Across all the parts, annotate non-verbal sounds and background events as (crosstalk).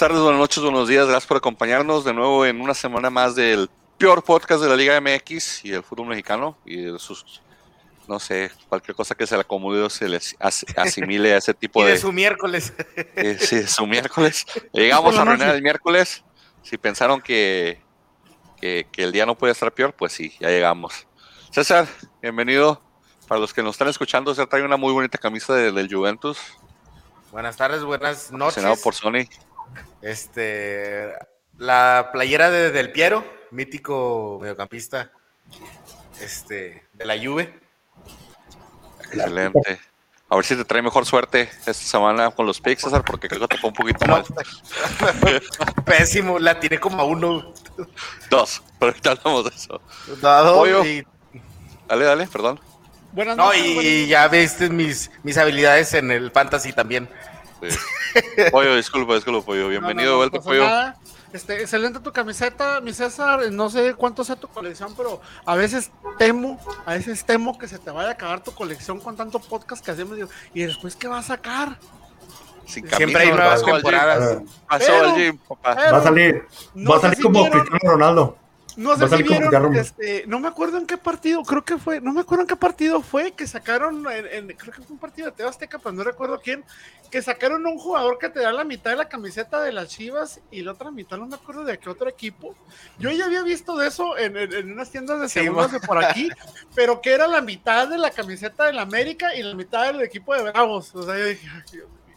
Buenas tardes, buenas noches, buenos días. Gracias por acompañarnos de nuevo en una semana más del peor podcast de la Liga MX y del fútbol mexicano y de sus, no sé, cualquier cosa que se le acomode o se les (laughs) asimile a ese tipo y de. de su miércoles. (laughs) Eh, sí, de su miércoles. Llegamos a reunir el miércoles. Si pensaron que, que, que el día no puede estar peor, pues sí, ya llegamos. César, bienvenido. Para los que nos están escuchando, César trae una muy bonita camisa de- del Juventus, Buenas tardes, buenas noches. por Sony. Este, la playera de Del Piero, mítico mediocampista, este, de la Juve. Excelente. A ver si te trae mejor suerte esta semana con los picks, César, porque creo que te fue un poquito No, mal. (laughs) pésimo, la tiene como a uno. Dos, pero ahorita hablamos de eso. Y, Dale, dale, perdón. Buenas no, noches. y buenas- ya viste mis, mis habilidades en el fantasy también. Sí. Pollo, disculpa, disculpa, Pollo. Bienvenido no, no, de vuelta, Pollo. nada. Este, excelente tu camiseta, mi César. No sé cuánto sea tu colección, pero a veces temo, a veces temo que se te vaya a acabar tu colección con tanto podcast que hacemos. Y después, ¿qué va a sacar? Sin Siempre hay nuevas temporadas. Pasó Pero- al gym, papá. Pero Va a salir, no va a salir si como vieron- Cristiano Ronaldo. No sé si vieron, este, no me acuerdo en qué partido, creo que fue, no me acuerdo en qué partido fue que sacaron, en, en- creo que fue un partido de Teo Azteca, pero no recuerdo quién, que sacaron a un jugador que te da la mitad de la camiseta de las Chivas y la otra mitad no me acuerdo de qué otro equipo. Yo ya había visto de eso en, en- en unas tiendas de Sí, segundos ma. de por aquí, (laughs) pero que era la mitad de la camiseta del América y la mitad del equipo de Bravos. O sea, yo dije, "Ay, Dios mío".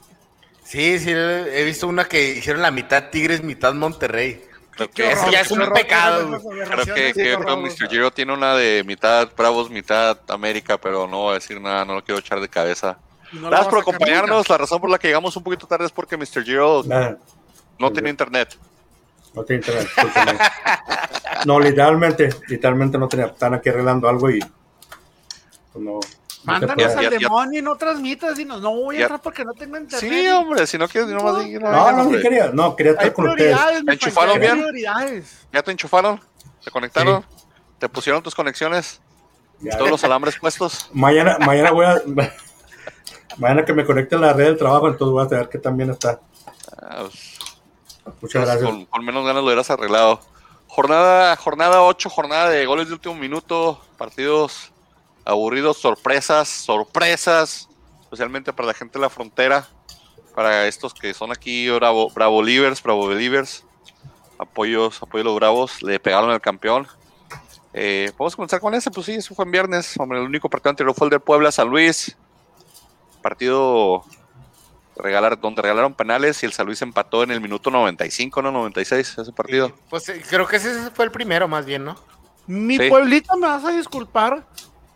Sí, sí, he visto una que hicieron la mitad Tigres, mitad Monterrey. Creo Qué que, ya es un horror, pecado, creo que, que Mr. Giro tiene una de mitad Bravos, mitad América, pero no voy a decir nada, no lo quiero echar de cabeza. No Gracias por acompañarnos. La razón por la que llegamos un poquito tarde es porque Mr. Giro no tiene internet. no tiene internet. No, literalmente, literalmente no tenía. Están aquí arreglando algo y. pues no. No Mándanos. Ya- al ya- demonio y no transmitas y no, no voy a entrar porque no tengo internet. Sí, hombre, si no quieres, nomás di- no No, no, sí quería. No, quería Hay estar con ustedes. prioridades, mi ¿Enchufaron bien? ¿Ya te enchufaron? ¿Te conectaron? ¿Te pusieron tus conexiones? ¿Todos los alambres puestos? Mañana, mañana voy a. (laughs) Mañana que me conecte a la red del trabajo, entonces voy a saber que también está. Ah, pues, Muchas gracias. Con, con menos ganas lo hubieras arreglado. Jornada, jornada 8, jornada de goles de último minuto, partidos aburridos, sorpresas, sorpresas, especialmente para la gente de la frontera, para estos que son aquí Bravo, Bravo Livers, Bravo Believers, apoyos, apoyo a los Bravos, le pegaron al campeón. Eh, Podemos comenzar con ese, pues sí, eso fue en viernes, hombre, el único partido anterior fue el de Puebla San Luis, partido regalar, donde regalaron penales y el San Luis empató en el minuto 95, no 96, ese partido. Sí, Pues eh, creo que ese fue el primero, más bien, ¿no? Mi Sí. pueblito me vas a disculpar,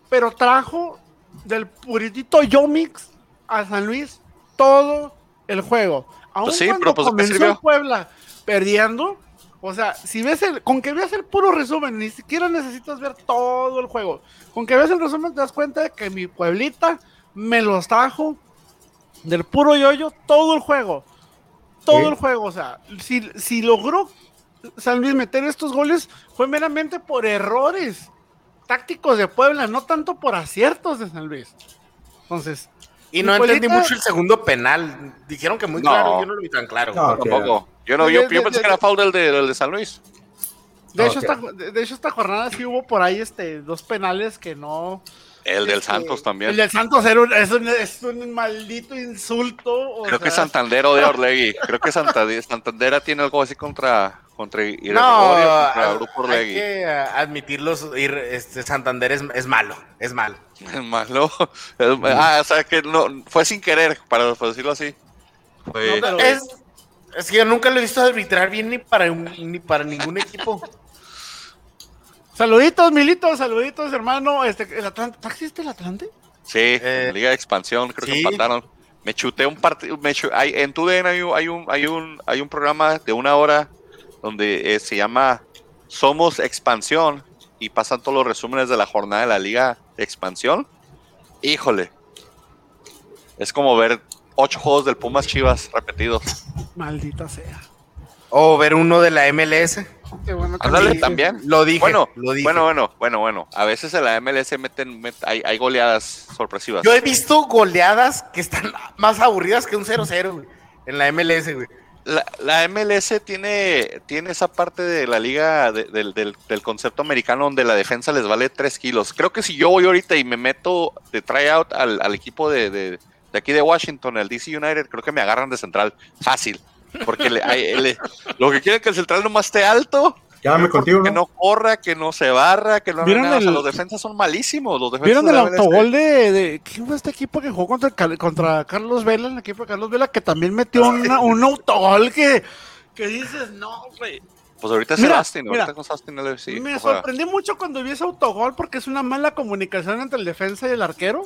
pero trajo del puritito Yomix a San Luis todo el juego. Aún Pues sí, cuando pero pues, ¿de qué comenzó Puebla perdiendo, o sea, si ves el, con que veas el puro resumen, ni siquiera necesitas ver todo el juego. Con que veas el resumen te das cuenta de que mi pueblita me los trajo del puro yoyo todo el juego. Todo el juego, o sea, si, si logró San Luis meter estos goles fue meramente por errores tácticos de Puebla, no tanto por aciertos de San Luis. Entonces, Y no entendí mucho el segundo penal. Dijeron que muy No. claro, yo no lo vi tan claro. No. Tampoco. Yo no, yo, pensé que era foul del de, del de San Luis. de, hecho, esta, de hecho, esta jornada sí hubo por ahí este, dos penales que no. El del este, Santos también. El del Santos era un- es, un, es un maldito insulto. o Creo que Santander o de Orlegui. Creo que Santander, (laughs) Santander tiene algo así contra, contra No, Irregorio, contra a- Grupo hay Orlegui. que a- admitirlos. ir- Este, Santander es, es malo, es malo. Es malo. (laughs) Es- ah, o sea que no, fue sin querer, para, para decirlo así. Fue- No, pero- es que yo nunca lo he visto arbitrar bien ni para, un- ni para ningún equipo. Saluditos, Militos, saluditos, hermano. Este, el Atlante, ¿está existe el Atlante? Sí, Eh, en Liga de Expansión, creo sí. que empataron. Me chuté un partido. hay- en TUDN hay, un- hay, un, hay, un, hay un programa de una hora donde eh, se llama Somos Expansión y pasan todos los resúmenes de la jornada de la Liga de Expansión. Híjole, es como ver ocho juegos del Pumas Chivas repetidos. Maldita sea. O ver uno de la MLS. Qué bueno que Ándale, sí. también. Lo dije. Bueno, lo dije. bueno, bueno, bueno, bueno. A veces en la MLS meten, met- hay, hay goleadas sorpresivas. Yo he visto goleadas que están más aburridas que un 0-0, güey. En la MLS, güey. la, la MLS tiene, tiene esa parte de la liga de- del, del- del concepto americano donde la defensa les vale 3 kilos. Creo que si yo voy ahorita y me meto de tryout al, al equipo de, de- de aquí de Washington, el DC United, creo que me agarran de central fácil. Porque le- hay- le- lo que quieren es que el central nomás esté alto, Llámame contigo, que ¿no? no corra, que no se barra, que no haga ¿Vieron nada. O sea, los defensas son malísimos. Los defensas ¿Vieron el autogol de, de- ¿Quién fue este equipo que jugó contra, contra Carlos Vela? El equipo de Carlos Vela que también metió una- un autogol que, que dices, no, güey. Pues ahorita es Mira, Sebastián, mira. ahorita con Sebastián LFC. Me sorprendí mucho cuando vi ese autogol porque es una mala comunicación entre el defensa y el arquero.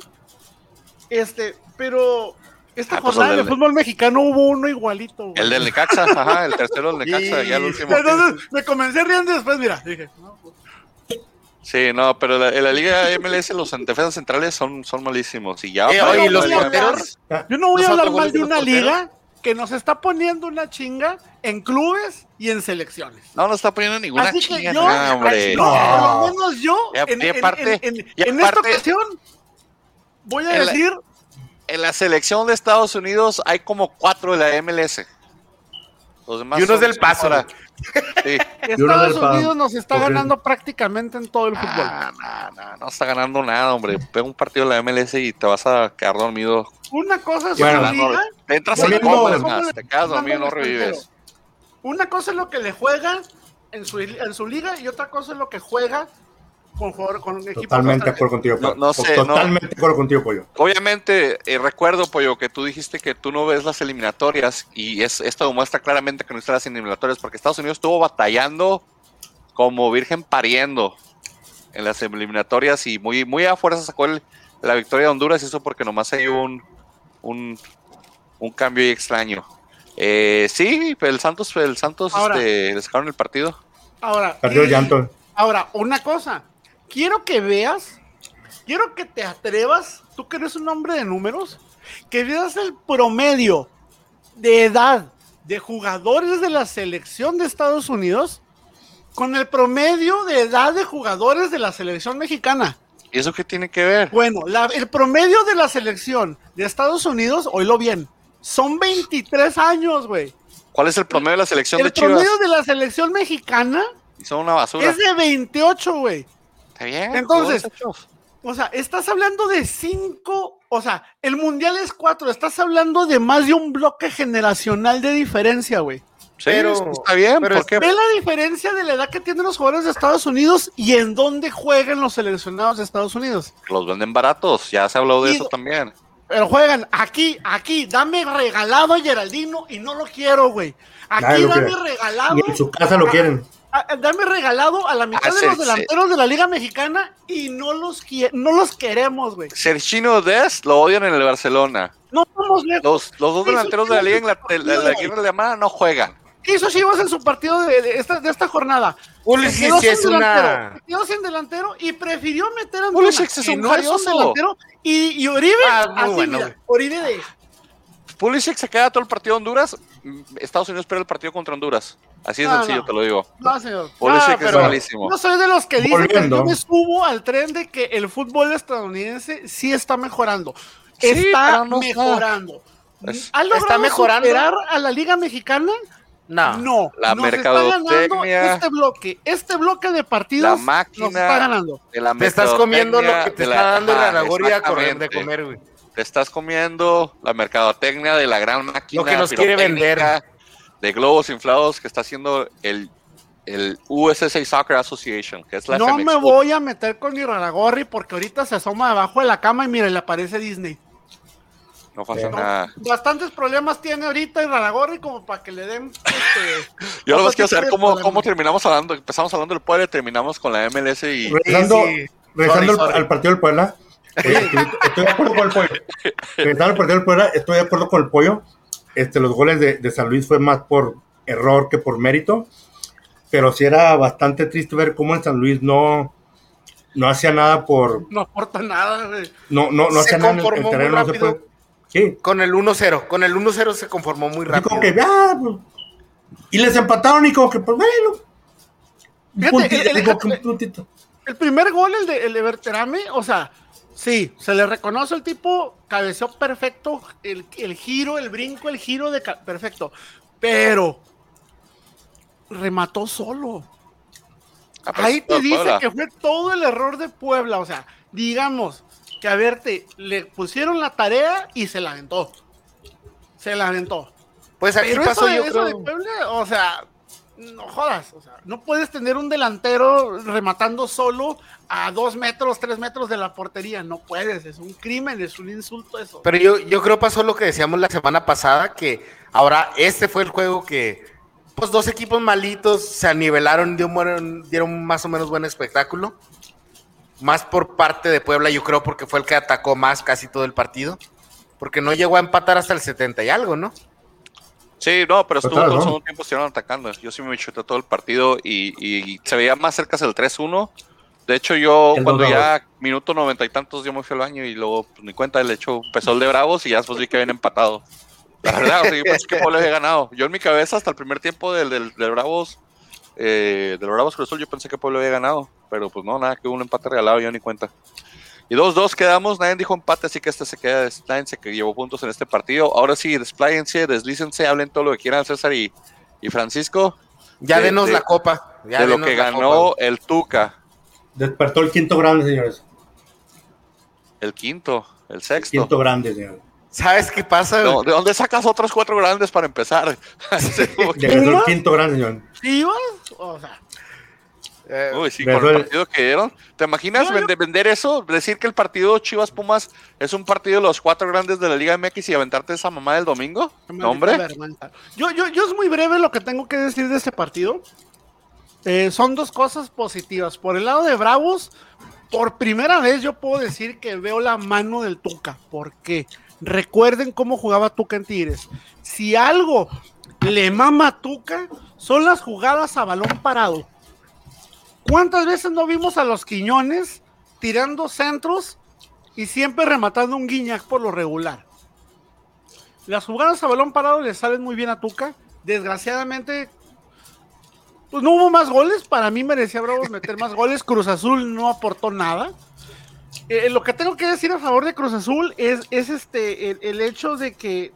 Este, pero esta Ah, pues jornada el de del- fútbol mexicano hubo uno igualito. güey. El del Necaxa, ajá, el tercero del Necaxa, ya el último. Entonces me comencé riendo y después, mira, dije, no, pues, Sí, no, pero la- en la liga MLS los defensas centrales son, son malísimos. Y ya Eh, oye, la ¿y los porteros? Yo no voy a ¿Los hablar mal de una porteros? liga que nos está poniendo una chinga en clubes y en selecciones. No, no está poniendo ninguna Así que chinga, yo, no, hombre. yo, por lo menos yo, en, y en- aparte- en- en- y en esta ocasión, voy a la- decir, En la selección de Estados Unidos hay como cuatro de la MLS. Los demás Y unos son- del Paso. Sí. Uno Estados. Unidos nos está ganando prácticamente en todo el fútbol. Ah, no, no, no está ganando nada, hombre. Pega un partido de la MLS y te vas a quedar dormido. Una cosa es Bueno, una liga, Te entras y Volviendo- comes ¿Cómo más. le- Te quedas dormido y no revives. una cosa es lo que le juega en su, en su liga y otra cosa es lo que juega con, jugador- con equipos Totalmente de acuerdo contigo, No- Pollo. no sé, no. Totalmente de acuerdo contigo, Pollo. Obviamente, eh, recuerdo, Pollo, que tú dijiste que tú no ves las eliminatorias y es, esto demuestra claramente que no están las eliminatorias porque Estados Unidos estuvo batallando como virgen pariendo en las eliminatorias y muy, muy a fuerza sacó el- la victoria de Honduras y eso porque nomás hay un, un, un cambio ahí extraño. Eh, sí, el Santos, el Santos Ahora- este, le sacaron el partido. Ahora, Perdió y- llanto. ahora, una cosa, quiero que veas, quiero que te atrevas, tú que eres un hombre de números, que veas el promedio de edad de jugadores de la selección de Estados Unidos con el promedio de edad de jugadores de la selección mexicana. ¿Y eso qué tiene que ver? Bueno, la- el promedio de la selección de Estados Unidos, oílo bien, son 23 años, güey. ¿Cuál es el promedio de la selección El de Chivas? promedio de la selección mexicana son una basura. es de 28, güey. Está bien. Entonces. O sea, estás hablando de cinco, o sea, el mundial es cuatro, estás hablando de más de un bloque generacional de diferencia, güey. Sí, pero- está bien, pero ¿por qué? Ve la diferencia de la edad que tienen los jugadores de Estados Unidos y en dónde juegan los seleccionados de Estados Unidos. Los venden baratos, ya se habló de Y- eso también. Pero juegan aquí, aquí, dame regalado a Geraldino y no lo quiero, güey. Aquí dame quiere. regalado. Y en su casa lo quieren. A- dame regalado a la mitad Ah, de los delanteros de la Liga Mexicana y no los, no los queremos, güey. Sergino Dest lo odian en el Barcelona. No vamos lejos. Los, los dos delanteros de la liga, sí, Inglaterra- sí, de la alemana no juegan. ¿Qué hizo Chivas en su partido de, de esta, de esta jornada? Pulisic es delantero, una... quedó sin delantero y prefirió meter a Pulisic es un no delantero. Y, y Oribe, Ah, así, bueno, mira. Oribe de... Pulisic se queda todo el partido de Honduras. Estados Unidos pierde el partido contra Honduras. Así de No, sencillo, no. te lo digo. No, señor. No, es pero malísimo. Yo soy de los que dicen que yo me subo al tren de que el fútbol estadounidense sí está mejorando. Sí, está no- mejorando. Es- ¿Ha logrado ¿Está mejorando? superar a la Liga Mexicana? No. No. La nos está ganando mercadotecnia. este bloque. Este bloque de partidos La nos máquina está ganando. de la Te estás comiendo lo que te de está la- dando la Ragoria a correr de comer, güey. Te estás comiendo la mercadotecnia de la gran máquina Lo que nos quiere pirotécnica De globos inflados que está haciendo el, el USSA Soccer Association, que es la No FMX me voy a meter con mi Raragorri porque ahorita se asoma debajo de la cama y mire, le aparece Disney. No pasa No. nada. Bastantes problemas tiene ahorita el Raragorri como para que le den. Este, (laughs) Yo lo que quiero saber cómo, cómo terminamos hablando. Empezamos hablando del Puebla y terminamos con la MLS y Regresando, sí. regresando Sorry, al- sorry. al partido del Puebla, eh, (laughs) estoy, estoy de acuerdo con el pollo. Regresando al partido del Puebla, estoy de acuerdo con el pollo. Este, los goles de, de San Luis fue más por error que por mérito. Pero sí era bastante triste ver cómo en San Luis no, no hacía nada por. No aporta nada, güey. No, no, no hacía nada en el- terreno. No se puede. Sí, Con el 1-0. Con el 1-0 se conformó muy rápido. como que, ah, pues, y les empataron y como que, pues bueno. Fíjate, puntito, el- el- como que un puntito. El primer gol, el de, el de Berterame, o sea, sí, se le reconoce el tipo, cabeceó perfecto, el, el giro, el brinco, el giro de perfecto. pero remató solo. Ah, Ahí te dice Puebla. que fue todo el error de Puebla. O sea, digamos que a verte le pusieron la tarea y se la aventó. Se la aventó. Pues aquí Pero pasó eso, yo eso de. Puebla, o sea, no jodas. O sea, no puedes tener un delantero rematando solo a dos metros, tres metros de la portería. No puedes. Es un crimen, es un insulto eso. Pero yo, yo creo pasó lo que decíamos la semana pasada, que ahora este fue el juego que, pues dos equipos malitos se anivelaron, dieron, dieron más o menos buen espectáculo. Más por parte de Puebla, yo creo, porque fue el que atacó más casi todo el partido. Porque no llegó a empatar hasta el 70 y algo, ¿no? Sí, no, pero estuvo todo el segundo tiempo estuvieron atacando. Yo sí me chuté todo el partido y, y se veía más cerca del 3-1. De hecho, yo El cuando 2-2. ya minuto noventa y tantos yo me fui al baño y luego pues, ni cuenta, le hecho el de Bravos y ya después vi que habían empatado. La verdad, o sea, yo pensé que Puebla había ganado. Yo en mi cabeza hasta el primer tiempo del, del, del Bravos, eh, del Bravos Cruz Azul, yo pensé que Puebla había ganado. Pero pues no, nada, que hubo un empate regalado, yo ni cuenta. Y 2-2 quedamos, nadie dijo empate, así que este se queda, nadie se que llevó puntos en este partido. Ahora sí, despláyense, deslícense, hablen todo lo que quieran César y, y Francisco Ya De- denos de- la copa. ya de lo que ganó copa. el Tuca, Despertó el quinto grande, señores. el quinto, el El sexto. quinto grande, señores. ¿Sabes qué pasa? No, ¿De dónde sacas otros cuatro grandes para empezar? Sí, que- Regresó el quinto grande, señor. ¿Chivas? O sea, Eh, Uy, sí, con el partido que dieron. ¿Te imaginas No, yo- vende- vender eso? Decir que el partido Chivas Pumas es un partido de los cuatro grandes de la Liga MX y aventarte esa mamá del domingo. No, hombre. Yo, yo, yo es muy breve lo que tengo que decir de este partido. Eh, son dos cosas positivas. Por el lado de Bravos, por primera vez yo puedo decir que veo la mano del Tuca. ¿Por qué? Recuerden cómo jugaba Tuca en Tigres. Si algo le mama a Tuca, son las jugadas a balón parado. ¿Cuántas veces no vimos a los Quiñones tirando centros y siempre rematando un guiñac por lo regular? Las jugadas a balón parado le salen muy bien a Tuca. Desgraciadamente, pues no hubo más goles. Para mí merecía Bravos meter más goles. Cruz Azul no aportó nada. Eh, lo que tengo que decir a favor de Cruz Azul es, es este el hecho de que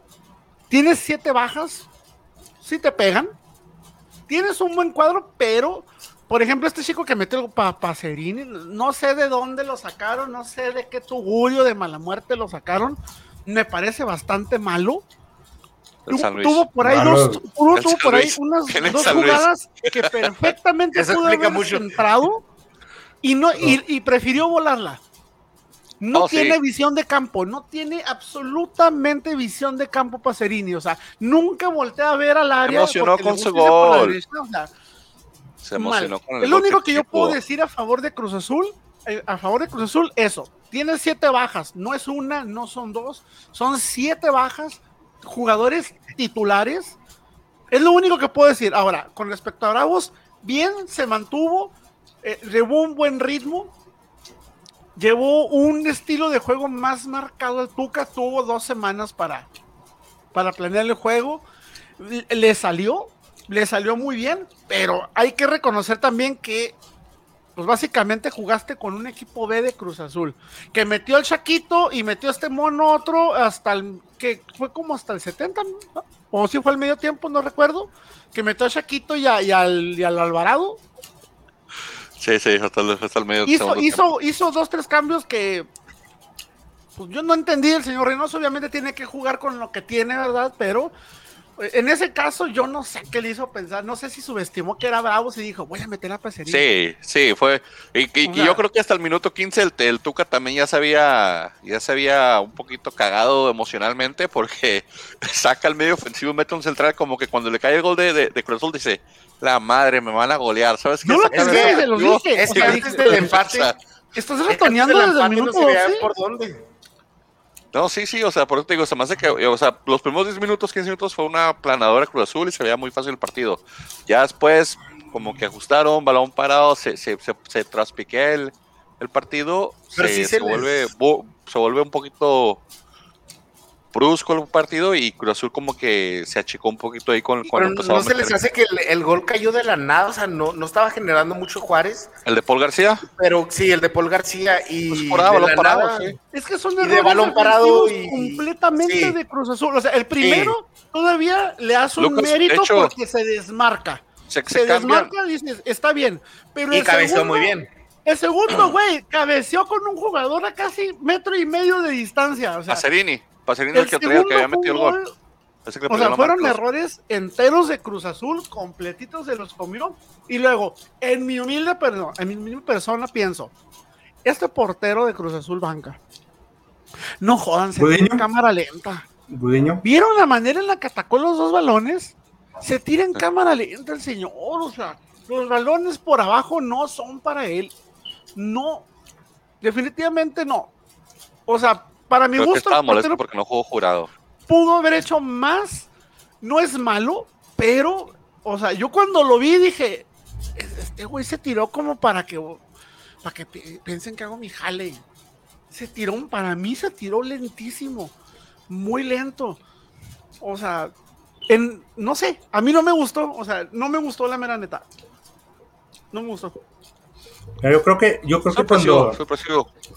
tienes siete bajas, si te pegan. Tienes un buen cuadro, pero, por ejemplo, este chico que metió para Pacerini, no sé de dónde lo sacaron, no sé de qué tugurio de mala muerte lo sacaron. Me parece bastante malo. El tuvo por ahí Malo. dos, tuvo, El por ahí unas (laughs) ¿Quién es dos jugadas que perfectamente (laughs) Eso pudo haber mucho. entrado y no y, y prefirió volarla. No Oh, sí. tiene visión de campo, no tiene absolutamente visión de campo Pacerini, o sea, nunca voltea a ver al área. emocionó porque le con su gusta irse por la gol. derecha, o sea, Se emocionó con el Es lo único que yo pudo. puedo decir a favor de Cruz Azul. eh, a favor de Cruz Azul, eso. Tiene siete bajas. No es una, no son dos. Son siete bajas. Jugadores titulares. Es lo único que puedo decir. Ahora, con respecto a Bravos, bien se mantuvo. eh, llevó un buen ritmo. Llevó un estilo de juego más marcado. El Tuca tuvo dos semanas para, para planear el juego. Le salió, le salió muy bien, pero hay que reconocer también que, pues básicamente jugaste con un equipo B de Cruz Azul, que metió al Chaquito y metió a este mono otro hasta el, que fue como hasta el 70, ¿no? o si fue al medio tiempo, no recuerdo, que metió al Chaquito y, a- y al, y al Alvarado, Sí, sí, hasta el, hasta el medio hizo, hizo, tiempo. hizo dos, tres cambios que pues yo no entendí. El señor Reynoso obviamente tiene que jugar con lo que tiene, ¿verdad? Pero en ese caso yo no sé qué le hizo pensar. No sé si subestimó que era bravo y dijo, voy a meter a Pacerini. Sí, sí, fue. Y, y- y yo creo que hasta el minuto 15 el, el Tuca también ya se había, ya se había un poquito cagado emocionalmente porque (laughs) saca el medio ofensivo, mete un central como que cuando le cae el gol de, de, de Cruz Azul dice, la madre, me van a golear, ¿sabes qué? No lo pensé, medio se los ofensivo, dije. Es que antes del empate, Estás ratoneando desde el minuto se veía 12. por dónde. No, sí, sí, o sea, por eso te digo, se me hace que, o sea, los primeros 10 minutos, 15 minutos fue una planadora Cruz Azul y se veía muy fácil el partido. Ya después, como que ajustaron, balón parado, se, se, se, se traspiquea el, el partido, Pero se, sí se se les- vuelve, se vuelve un poquito, brusco el partido y Cruz Azul como que se achicó un poquito ahí con cuando Pero no se les hace que el, el gol cayó de la nada, o sea, no, no estaba generando mucho Juárez, ¿El de Paul García? pero sí, el de Paul García y Pues por ahí, de balón la parado, nada- sí. Es que son de balón parado y- completamente sí. de Cruz Azul. O sea, el primero todavía le hace un Lucas, mérito hecho- porque se desmarca. Se, Se, se desmarca y dices, está bien. Pero y el cabeceó segundo- muy bien. El segundo, güey, cabeceó con un jugador a casi metro y medio de distancia. O sea, Pacerini. Pacerini el el que, traía, que había segundo metido el gol. gol Ese que O sea, fueron Marcos. errores enteros de Cruz Azul, completitos se los comió. Y luego, en mi humilde, perdón, en mi humilde persona pienso, este portero de Cruz Azul banca. No jodan, se en cámara lenta. ¿Vieron la manera en la que atacó los dos balones? Se tira en cámara lenta el señor. O sea, los balones por abajo no son para él. No, definitivamente no. O sea, para mi Creo que gusto, estaba molesto portero porque no jugó jurado. pudo haber hecho más. No es malo, pero, o sea, yo cuando lo vi dije, este güey se tiró como para que, para que pi- piensen que hago mi jale. Se tiró, para mí se tiró lentísimo, muy lento. O sea, en, no sé, a mí no me gustó, o sea, no me gustó la mera neta. No me gustó. Yo creo que, yo creo que Sorpresivo, cuando,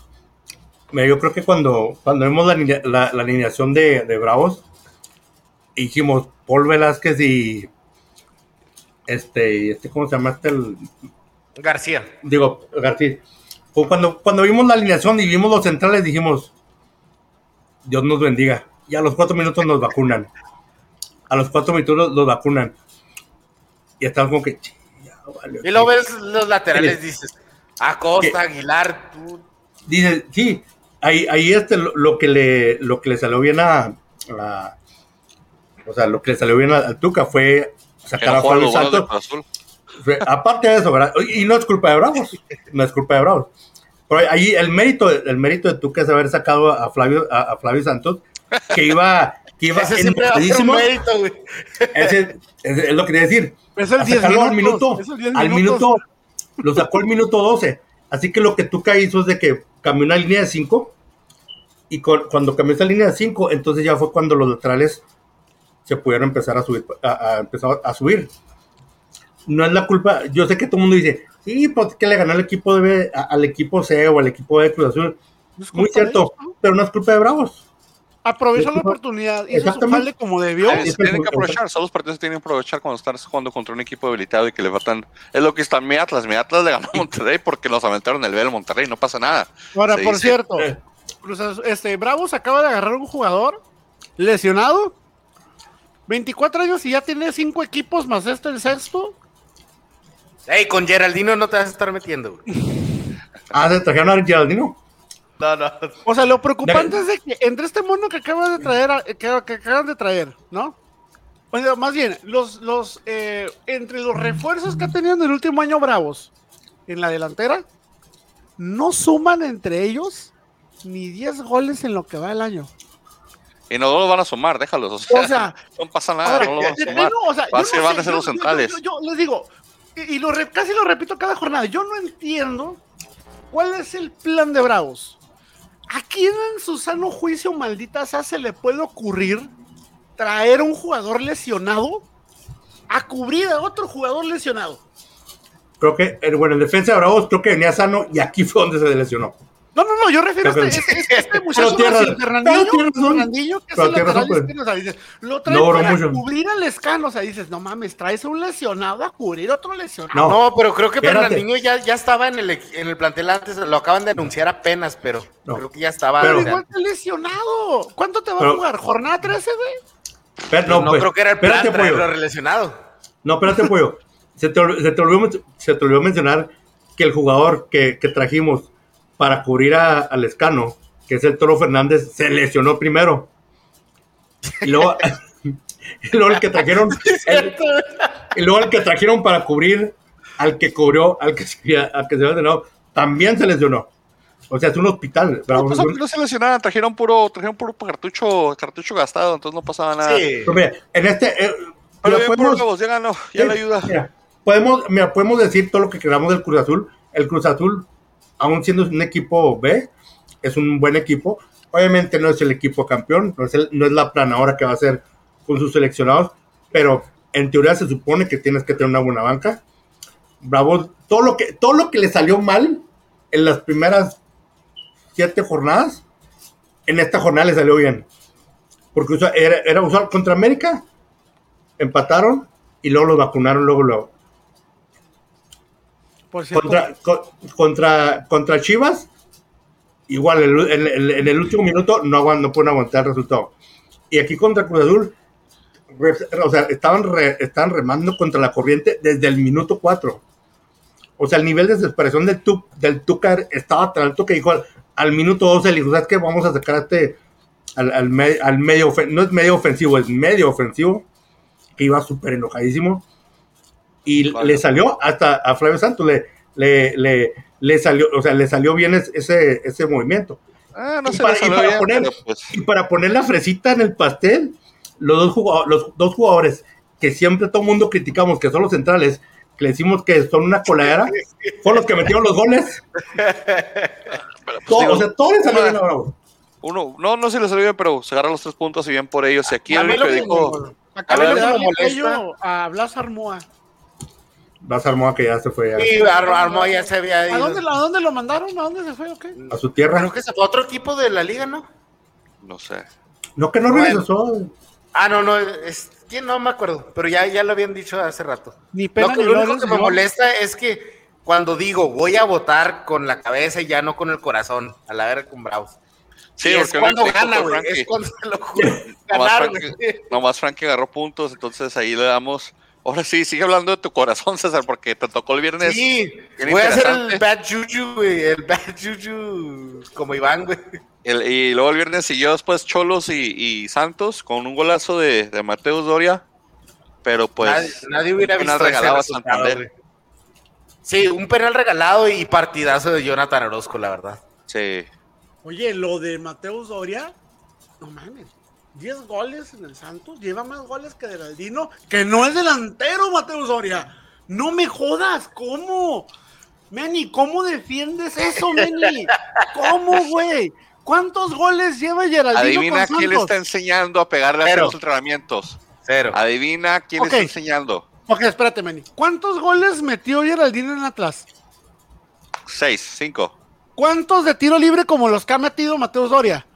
yo creo que cuando, cuando vemos la, la, la alineación de, de Bravos, dijimos Paul Velázquez y este, este, ¿cómo se llama? Este, el, García. digo, García. Pues cuando, cuando vimos la alineación y vimos los centrales, dijimos, Dios nos bendiga. Y a los cuatro minutos nos vacunan. A los cuatro minutos los vacunan. Y estamos como que. Y luego ves los laterales, dices, Acosta, ¿Qué? Aguilar, tú. Dice, sí, ahí, ahí este, lo, lo que le, lo que le salió bien a, a- o sea, lo que le salió bien al, Tuca fue sacar a Fabio Santos. Aparte de eso, ¿verdad? Y no es culpa de Bravos, no es culpa de Bravos. Pero ahí el mérito, el mérito de Tuca es haber sacado a Flavio, a, a Flavio Santos, que iba, que iba Ese siempre va a ser un mérito, güey. Ese- ese es lo que quería decir. Es el A 10 sacarlo al minuto, es el 10 al minuto, lo sacó al minuto 12. Así que lo que Tuca hizo es de que cambió una línea de 5 y con- cuando cambió esa línea de 5, entonces ya fue cuando los laterales se pudieron empezar a subir, a, a empezar a subir. No es la culpa, yo sé que todo el mundo dice, sí, pues que le ganó al equipo de, a- al equipo C o al equipo de Cruz Azul. No es Muy cierto, ellos, ¿no? pero no es culpa de Bravos. Aprovechó la oportunidad, hizo su jale como debió. Se tienen que aprovechar, solo los partidos se tienen que aprovechar cuando estás jugando contra un equipo debilitado y que le faltan. Es lo que está mi Atlas. Mi Atlas le ganó a Monterrey porque nos aventaron el del Monterrey, no pasa nada. Ahora, Se por dice. cierto, Eh. Este, Bravos acaba de agarrar un jugador lesionado, 24 años y ya tiene cinco equipos más este el sexto. Ey, con Geraldino no te vas a estar metiendo, güey. (laughs) Ah, se trajeron a Geraldino. No, no. O sea, lo preocupante es de que entre este mono que acaban de traer, a- que, que acaban de traer, ¿no? O sea, más bien, los, los, eh, entre los refuerzos que ha tenido en el último año Bravos en la delantera, no suman entre ellos ni 10 goles en lo que va el año. Y no lo van a sumar, déjalos. O sea, O sea, (laughs) no pasa nada, Ahora, no lo van a sumar. o sea, no van a ser yo- los yo- centrales. Yo, yo- les digo, y, y lo re- casi lo repito cada jornada, yo no entiendo cuál es el plan de Bravos. ¿A quién en su sano juicio, maldita sea, se le puede ocurrir traer un jugador lesionado a cubrir a otro jugador lesionado? Creo que, eh, bueno, en defensa de Bravos creo que venía sano y aquí fue donde se lesionó. No, no, no, yo refiero a Pero- este, este, este (laughs) muchacho Pero. Fernandinho, que es el lateral razón, pues. izquierdo, o sea, dices, lo traes No para mucho. cubrir al escano, o sea, dices, no mames, traes a un lesionado a cubrir a otro lesionado. No. No, pero creo que Espérate. Fernandinho ya, ya estaba en el, en el plantel antes, lo acaban de anunciar apenas, pero No. creo que ya estaba. Pero o sea, igual te lesionado. ¿Cuánto te va a jugar? ¿Jornada 13, güey? Pero, no, pues, creo que era el plan espérate, traerlo relacionado. No, espérate, pollo. Se te, se, te olvidó, se te olvidó mencionar que el jugador que, que trajimos para cubrir a- al escano, que es el Toro Fernández, se lesionó primero. Y luego, (laughs) y luego el que trajeron, el- y luego el que trajeron para cubrir al que cubrió, al que al que se lesionado, también se lesionó. O sea, es un hospital. No, pues, no se lesionaron, trajeron puro, trajeron puro cartucho, cartucho gastado, entonces no pasaba nada. Sí. Pero mira, en este. eh, Pero bien por podemos- huevos, ya ganó, ya Sí, le ayuda. mira, podemos, mira, podemos decir todo lo que queramos del Cruz Azul. El Cruz Azul, aún siendo un equipo B, es un buen equipo. Obviamente no es el equipo campeón, no es, el- no es la planadora que va a hacer con sus seleccionados, pero en teoría se supone que tienes que tener una buena banca. Bravo, todo lo que, todo lo que le salió mal en las primeras siete jornadas, en esta jornada le salió bien. Porque era, usual contra América, empataron y luego los vacunaron luego luego. Por cierto, Contra, co- contra, contra Chivas, igual el- el- el- en el último minuto no, no pueden aguantar el resultado. Y aquí contra Cruz Azul, o sea, estaban, re- estaban remando contra la corriente desde el minuto 4. O sea, el nivel de desesperación del, tu, del Tuca estaba tan alto que dijo al, al minuto 12, le dijo, ¿sabes qué? Vamos a sacar a este, al, al, me- al medio, no es medio ofensivo, es medio ofensivo, que iba súper enojadísimo. Y Vale. le salió hasta a Flavio Santos, le, le, le, le salió, o sea, le salió bien es- ese, ese movimiento. Ah, no Y se para- le y salió para bien, poner- pero pues, Y para poner la fresita en el pastel, los dos, jugado- los dos jugadores que siempre todo el mundo criticamos, que son los centrales, que le decimos que son una coladera, fueron los que metieron los goles. (laughs) pero, pues, Todo- digo, o sea, todo les salió una- bien a Bravo. uno, no, no se le salió bien, pero se agarra los tres puntos y bien por ellos. Y aquí A el lo que dijo, acaba a molesta- cuello a Blas Armoa. Vas a Armoa que ya se fue a, Sí, Ar- Armoa ya se había ¿A ido. dónde, ¿A dónde lo mandaron? ¿A dónde se fue o qué? a su tierra. Creo que se fue a otro equipo de la liga, ¿no? no sé. No, que no Bueno. regresó. Ah, no, no, es, ¿quién? No me acuerdo, pero ya, ya lo habían dicho hace rato. Ni pena Lo, que, ni lo único que me molesta es que cuando digo voy a votar con la cabeza y ya no con el corazón, a la verga con Bravos. Sí, es porque cuando no gana, güey. Frankie. Es cuando se lo (laughs) juro. Nomás Ganar, Frankie, güey. nomás Frankie agarró puntos, entonces ahí le damos. Ahora sí, sigue hablando de tu corazón, César, porque te tocó el viernes. Sí, voy a hacer el bad juju, güey. El bad juju como Iván, güey. El- y luego el viernes siguió después Cholos y, y Santos con un golazo de, de Mateus Doria. Pero pues. nadie, nadie hubiera un penal visto regalado a Santander. Sí, un penal regalado y partidazo de Jonathan Orozco, la verdad. Sí. Oye, lo de Mateus Doria, no mames. 10 goles en el Santos, lleva más goles que Geraldino, que no es delantero, Mateus Doria. No me jodas, ¿cómo? Meni, ¿cómo defiendes eso, Meni? ¿Cómo, güey? ¿Cuántos goles lleva Geraldino Adivina con quién le está enseñando a pegarle a Cero. los entrenamientos. Cero. Adivina quién le está enseñando. Ok, espérate, Meni. ¿Cuántos goles metió Geraldino en Atlas? Seis, cinco. ¿Cuántos de tiro libre como los que ha metido Mateus Doria?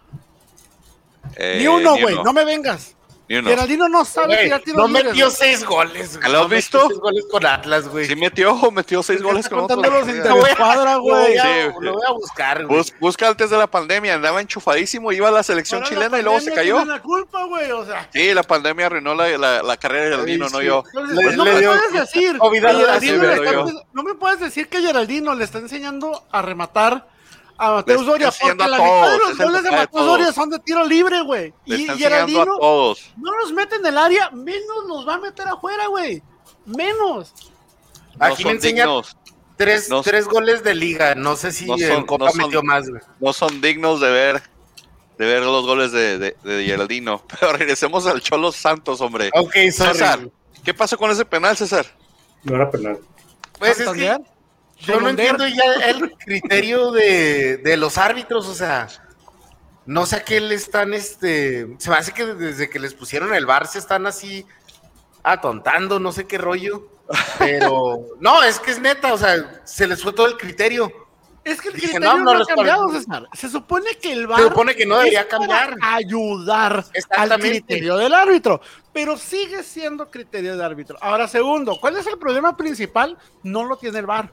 Eh, ni uno, güey, no me vengas. ni uno. Geraldino no sabe tirar tiro no metió seis goles. güey. ¿Lo has No metió visto? seis goles con Atlas, güey. Sí metió, (laughs) metió seis goles con interescuadra, Lo voy güey. a, Sí, lo voy a buscar, güey. Bus- busca antes de la pandemia, andaba enchufadísimo, iba a la selección Ahora chilena la y luego se cayó. la culpa, güey, o sea. Sí, la pandemia arruinó la, la, la carrera de Geraldino, no sí. yo. Entonces, Le- no le me dio puedes decir Geraldino no me puedes decir que Geraldino le está enseñando a rematar a Doria enseñando porque a la mitad de los goles de Doria todos. son de tiro libre, güey. Y Geraldino no los mete en el área, menos los va a meter afuera, güey. Menos. No Aquí me son enseña dignos, tres, no- tres goles de liga. No sé si No en son- Copa no son- metió más, güey. no son dignos de ver de ver los goles de, de, de Geraldino. (laughs) Pero regresemos al Cholo Santos, hombre. Ok, sorry. César. ¿qué pasó con ese penal, César? No era penal. Pues es que yo no entiendo ya el criterio de, de los árbitros, o sea, no sé a qué le están, este, se me hace que desde que les pusieron el bar se están así atontando, no sé qué rollo, pero (laughs) no, es que es neta, o sea, se les fue todo el criterio. Es que el Dije, criterio no, no, no ha cambiado. César. Se supone que el VAR Se supone que no debería cambiar. ayudar al criterio del árbitro, pero sigue siendo criterio del árbitro. Ahora, segundo, ¿cuál es el problema principal? No lo tiene el VAR.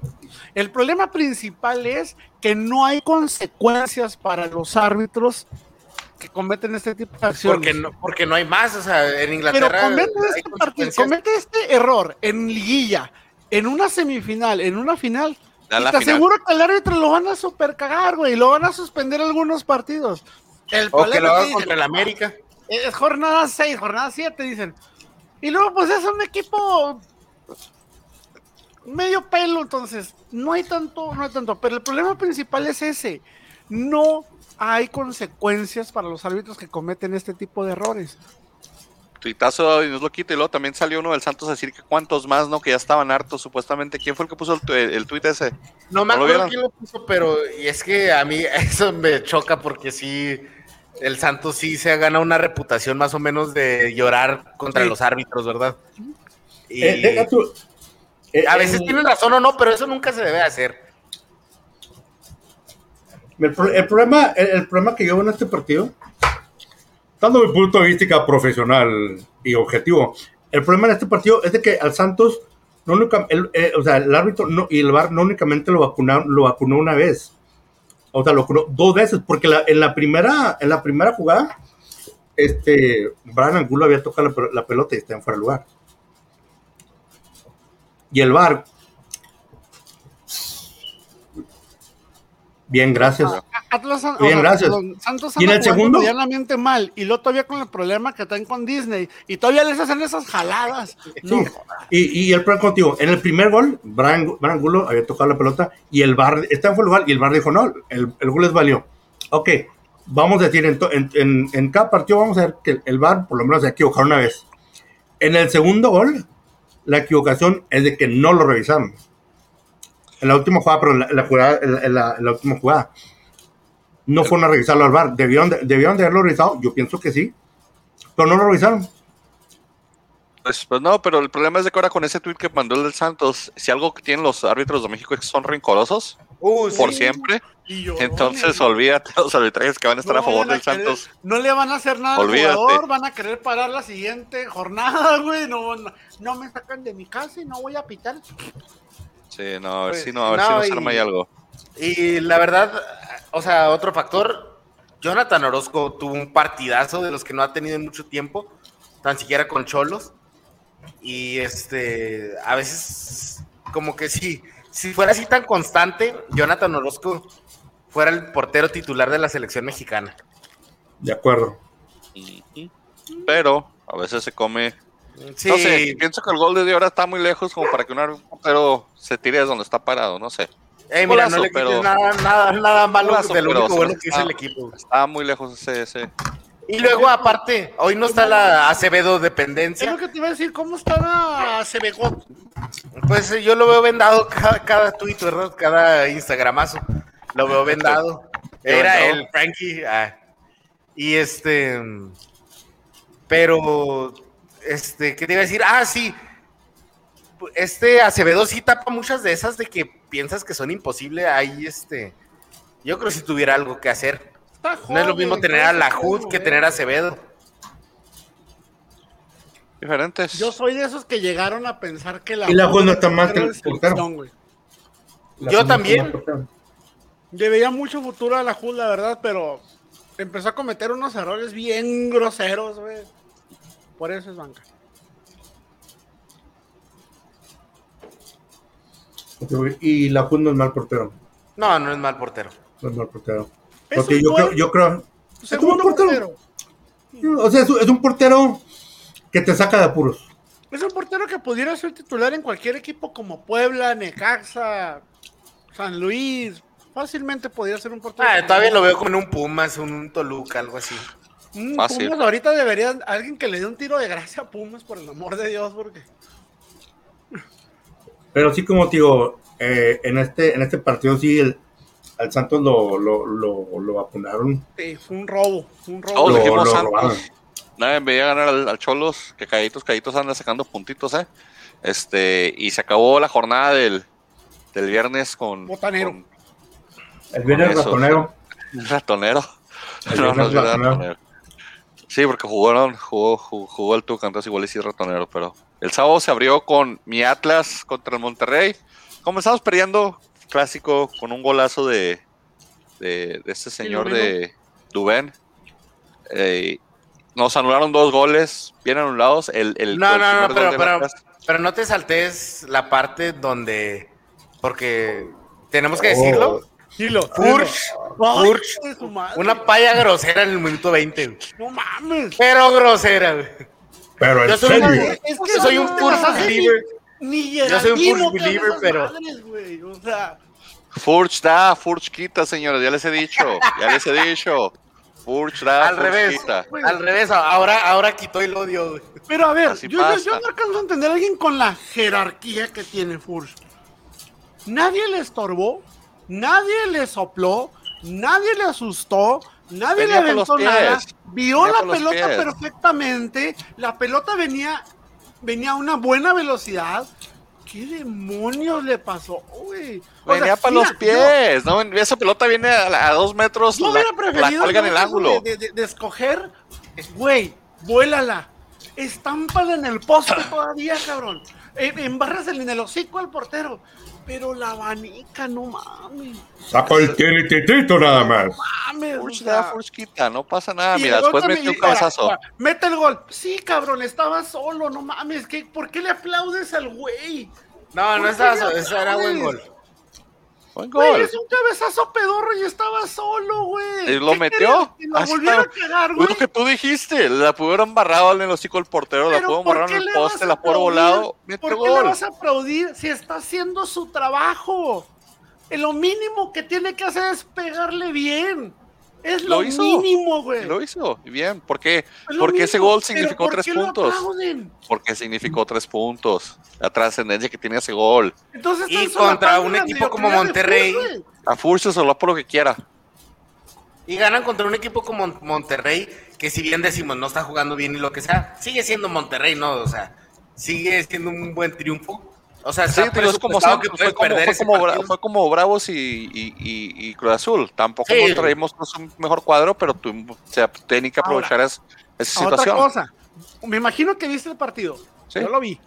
El problema principal es que no hay consecuencias para los árbitros que cometen este tipo de acciones. Porque no, porque no hay más, o sea, en Pero Inglaterra comete este, partido, consecuencias. comete este error en liguilla, en una semifinal, en una final. Da y te final. aseguro que el árbitro lo van a super cagar, güey. Lo van a suspender algunos partidos. El O que lo es haga contra el América. Es jornada 6, jornada 7, dicen. Y luego, pues es un equipo medio pelo, entonces no hay tanto, no hay tanto. Pero el problema principal es ese. No hay consecuencias para los árbitros que cometen este tipo de errores. Tuitazo y nos lo quita y luego también salió uno del Santos a decir que cuántos más, ¿no? Que ya estaban hartos supuestamente. ¿Quién fue el que puso el, tu- el, el tuit ese? No me ¿No lo acuerdo quién lo puso, pero y es que a mí (laughs) eso me choca porque sí, el Santos sí se ha ganado una reputación más o menos de llorar contra Sí. los árbitros, ¿verdad? Y Eh, deja tú- eh, a veces eh, tienen razón o no, pero eso nunca se debe hacer. El, pro- el problema, el, el problema que yo veo en este partido, dando mi punto de vista profesional y objetivo, el problema en este partido es de que al Santos, no única- el, eh, o sea, el árbitro no- y el VAR no únicamente lo vacunaron, lo vacunó una vez, o sea, lo vacunó dos veces, porque en, la primera, en la primera jugada, este, Brian Angulo había tocado la pelota y está en fuera de lugar. Y el VAR, bien, gracias. Atlas, o Bien, sea, gracias. Santos ¿Y en el segundo? medianamente mal. Y luego todavía con el problema que traen con Disney. Y todavía les hacen esas jaladas. No, Sí. Y, y el problema contigo, en el primer gol, Brian, Brian Angulo había tocado la pelota y el bar está en fuera de lugar y el bar dijo, no, el, el gol les valió. Ok, vamos a decir, en, en, en- en cada partido vamos a ver que el bar por lo menos se ha equivocado una vez. En el segundo gol, la equivocación es de que no lo revisaron. En la última jugada, pero en la, en la jugada, en la- en última jugada. No fueron a revisarlo al bar. ¿Debieron de, debieron de haberlo revisado? Yo pienso que sí. Pero no lo revisaron. Pues, pues no, pero el problema es de que ahora con ese tweet que mandó el del Santos, si algo que tienen los árbitros de México es que son rencorosos Uh, por sí. siempre, y yo, entonces olvídate los arbitrajes que van a estar a favor a del querer- Santos. No le van a hacer nada Olvídate. al jugador, van a querer parar la siguiente jornada, (laughs) güey. No, no, no me sacan de mi casa y no voy a pitar. Sí, no, a ver Pues, si no, a ver no, si nos y- arma ahí algo. Y la verdad, o sea, otro factor, Jonathan Orozco tuvo un partidazo de los que no ha tenido en mucho tiempo, tan siquiera con Cholos. Y este, a veces, como que sí, si fuera así tan constante, Jonathan Orozco fuera el portero titular de la selección mexicana. De acuerdo. Pero a veces se come. Sí, No sé, pienso que el gol de Dios ahora está muy lejos como para que un portero se tire desde donde está parado, no sé. eh, mira, golazo, no le quites pero- nada, nada, nada malo Golazo, de lo único bueno que hizo está- el equipo. Está muy lejos ese, ese. Y luego, aparte, hoy no está la Acevedo Es dependencia. lo que te iba a decir, ¿cómo está Acevegot? Pues eh, yo lo veo vendado cada, cada tweet, ¿verdad? Cada Instagramazo. Lo veo vendado. (laughs) ¿Qué Era el Frankie. ah. Y este. Pero. Este, ¿qué te iba a decir? Ah, sí. Este Acevedo sí tapa muchas de esas de que piensas que son imposibles. Ahí, este. Yo creo que si tuviera algo que hacer. Está No es lo mismo tener a ¿cómo la HUD que mover? tener a Acevedo. Diferentes. Yo soy de esos que llegaron a pensar que la Y la Jud no está mal que el. Yo también. Le veía mucho futuro a la Jul, la verdad, pero empezó a cometer unos errores bien groseros, güey. Por eso es banca. Y la Jun no es mal portero. No, no es mal portero. No es mal portero. Es Porque yo buen creo, yo creo. Segundo un portero. portero. O sea, es, un- es un portero que te saca de apuros. Es un portero que pudiera ser titular en cualquier equipo como Puebla, Necaxa, San Luis. Fácilmente podría ser un portero. Ah, todavía lo veo como en un Pumas, un Toluca, algo así. Mm, Fácil. Pumas ahorita debería alguien que le dé un tiro de gracia a Pumas, por el amor de Dios, porque Pero sí, como te digo, eh, en, este, en este partido sí, el, al Santos lo, lo, lo, lo vacunaron. sí, fue un robo, fue un robo. Todos Lo- dijimos lo Santos. Nadie veía ganar al, al Cholos, que calladitos, calladitos anda sacando puntitos, ¿eh? Este, y se acabó la jornada del, del viernes con. Botanero. con El viernes Eso. ratonero. (laughs) ratonero. El No, no viernes es verdad, ratonero. ratonero. Sí, porque jugaron, jugó, jugó, jugó el Tuca, entonces igual y sí es ratonero, pero. El sábado se abrió con mi Atlas contra el Monterrey. Comenzamos perdiendo, clásico, con un golazo de, de, de este señor de Dubén. Eh, nos anularon dos goles, bien anulados. El, el, No, no, no, pero, pero, pero no te saltes la parte donde. Porque tenemos que Oh. decirlo. Dilo, su madre. una paya grosera en el minuto 20. güey. No mames. Pero grosera, güey. Pero en Yo soy, serio. Es que yo soy un Furch believer. Ni Yo soy un Furch believer, pero- madres, güey, O sea, Furch da, Furch quita, señores, ya les he dicho, ya les he dicho. Furch da, Al Furch revés. quita. Al revés, ahora, ahora quitó el odio, güey. pero a ver, Así yo, yo no alcanzo a entender a alguien con la jerarquía que tiene Furch. Nadie le estorbó, nadie le sopló, nadie le asustó, Nadie Venía le aventó nada. Vio Venía la pelota pies. perfectamente. La pelota venía, venía a una buena velocidad. ¿Qué demonios le pasó, Venía sea, para mira, los pies, ¿no? Esa pelota viene a, dos metros, Yo, la, hubiera la preferido cuelga en el ángulo. De, de- de escoger, güey, vuélala. Estámpala en el poste todavía, cabrón. Eh, Embárrasela en el hocico al portero. Pero la abanica, no mames. Saco el tirititito nada más. Mames. o Furch da, Furch quita, no pasa nada. y Mira, gol después metió un cabezazo. Mete el gol. Sí, cabrón, estaba solo, no mames. ¿qué, ¿Por qué le aplaudes al güey? No, no ¿Por estaba, qué so- le ese era buen gol. Güey, es un cabezazo pedorro y estaba solo, güey. ¿Y lo ¿Qué metió? Que lo Así volviera a cagar, güey. Lo que tú dijiste, la pudieron barrado en el hocico el portero, la pudieron ¿por barrar en el poste, la pudieron volado, ¿Por qué le vas a aplaudir si está haciendo su trabajo? Lo mínimo que tiene que hacer es pegarle bien. Es lo, Lo hizo. mínimo, güey. Lo hizo, y bien. ¿Por qué? Es Porque ese gol significó ¿por tres puntos. Porque significó tres puntos. La trascendencia que tiene ese gol. Entonces Y contra un equipo como Monterrey. fútbol. A Furch se soló por lo que quiera. Y ganan contra un equipo como Monterrey, que si bien decimos no está jugando bien y lo que sea, sigue siendo Monterrey, ¿no? O sea, sigue siendo un buen triunfo. O sea, Sí, pero es como fue como, fue como fue como Bravos y, y, y- y Cruz Azul. Tampoco Sí. Monterrey mostró su mejor cuadro, pero tú, o sea, tienen que aprovechar es- esa Otra situación. cosa. Me imagino que viste el partido. Sí. Yo lo vi.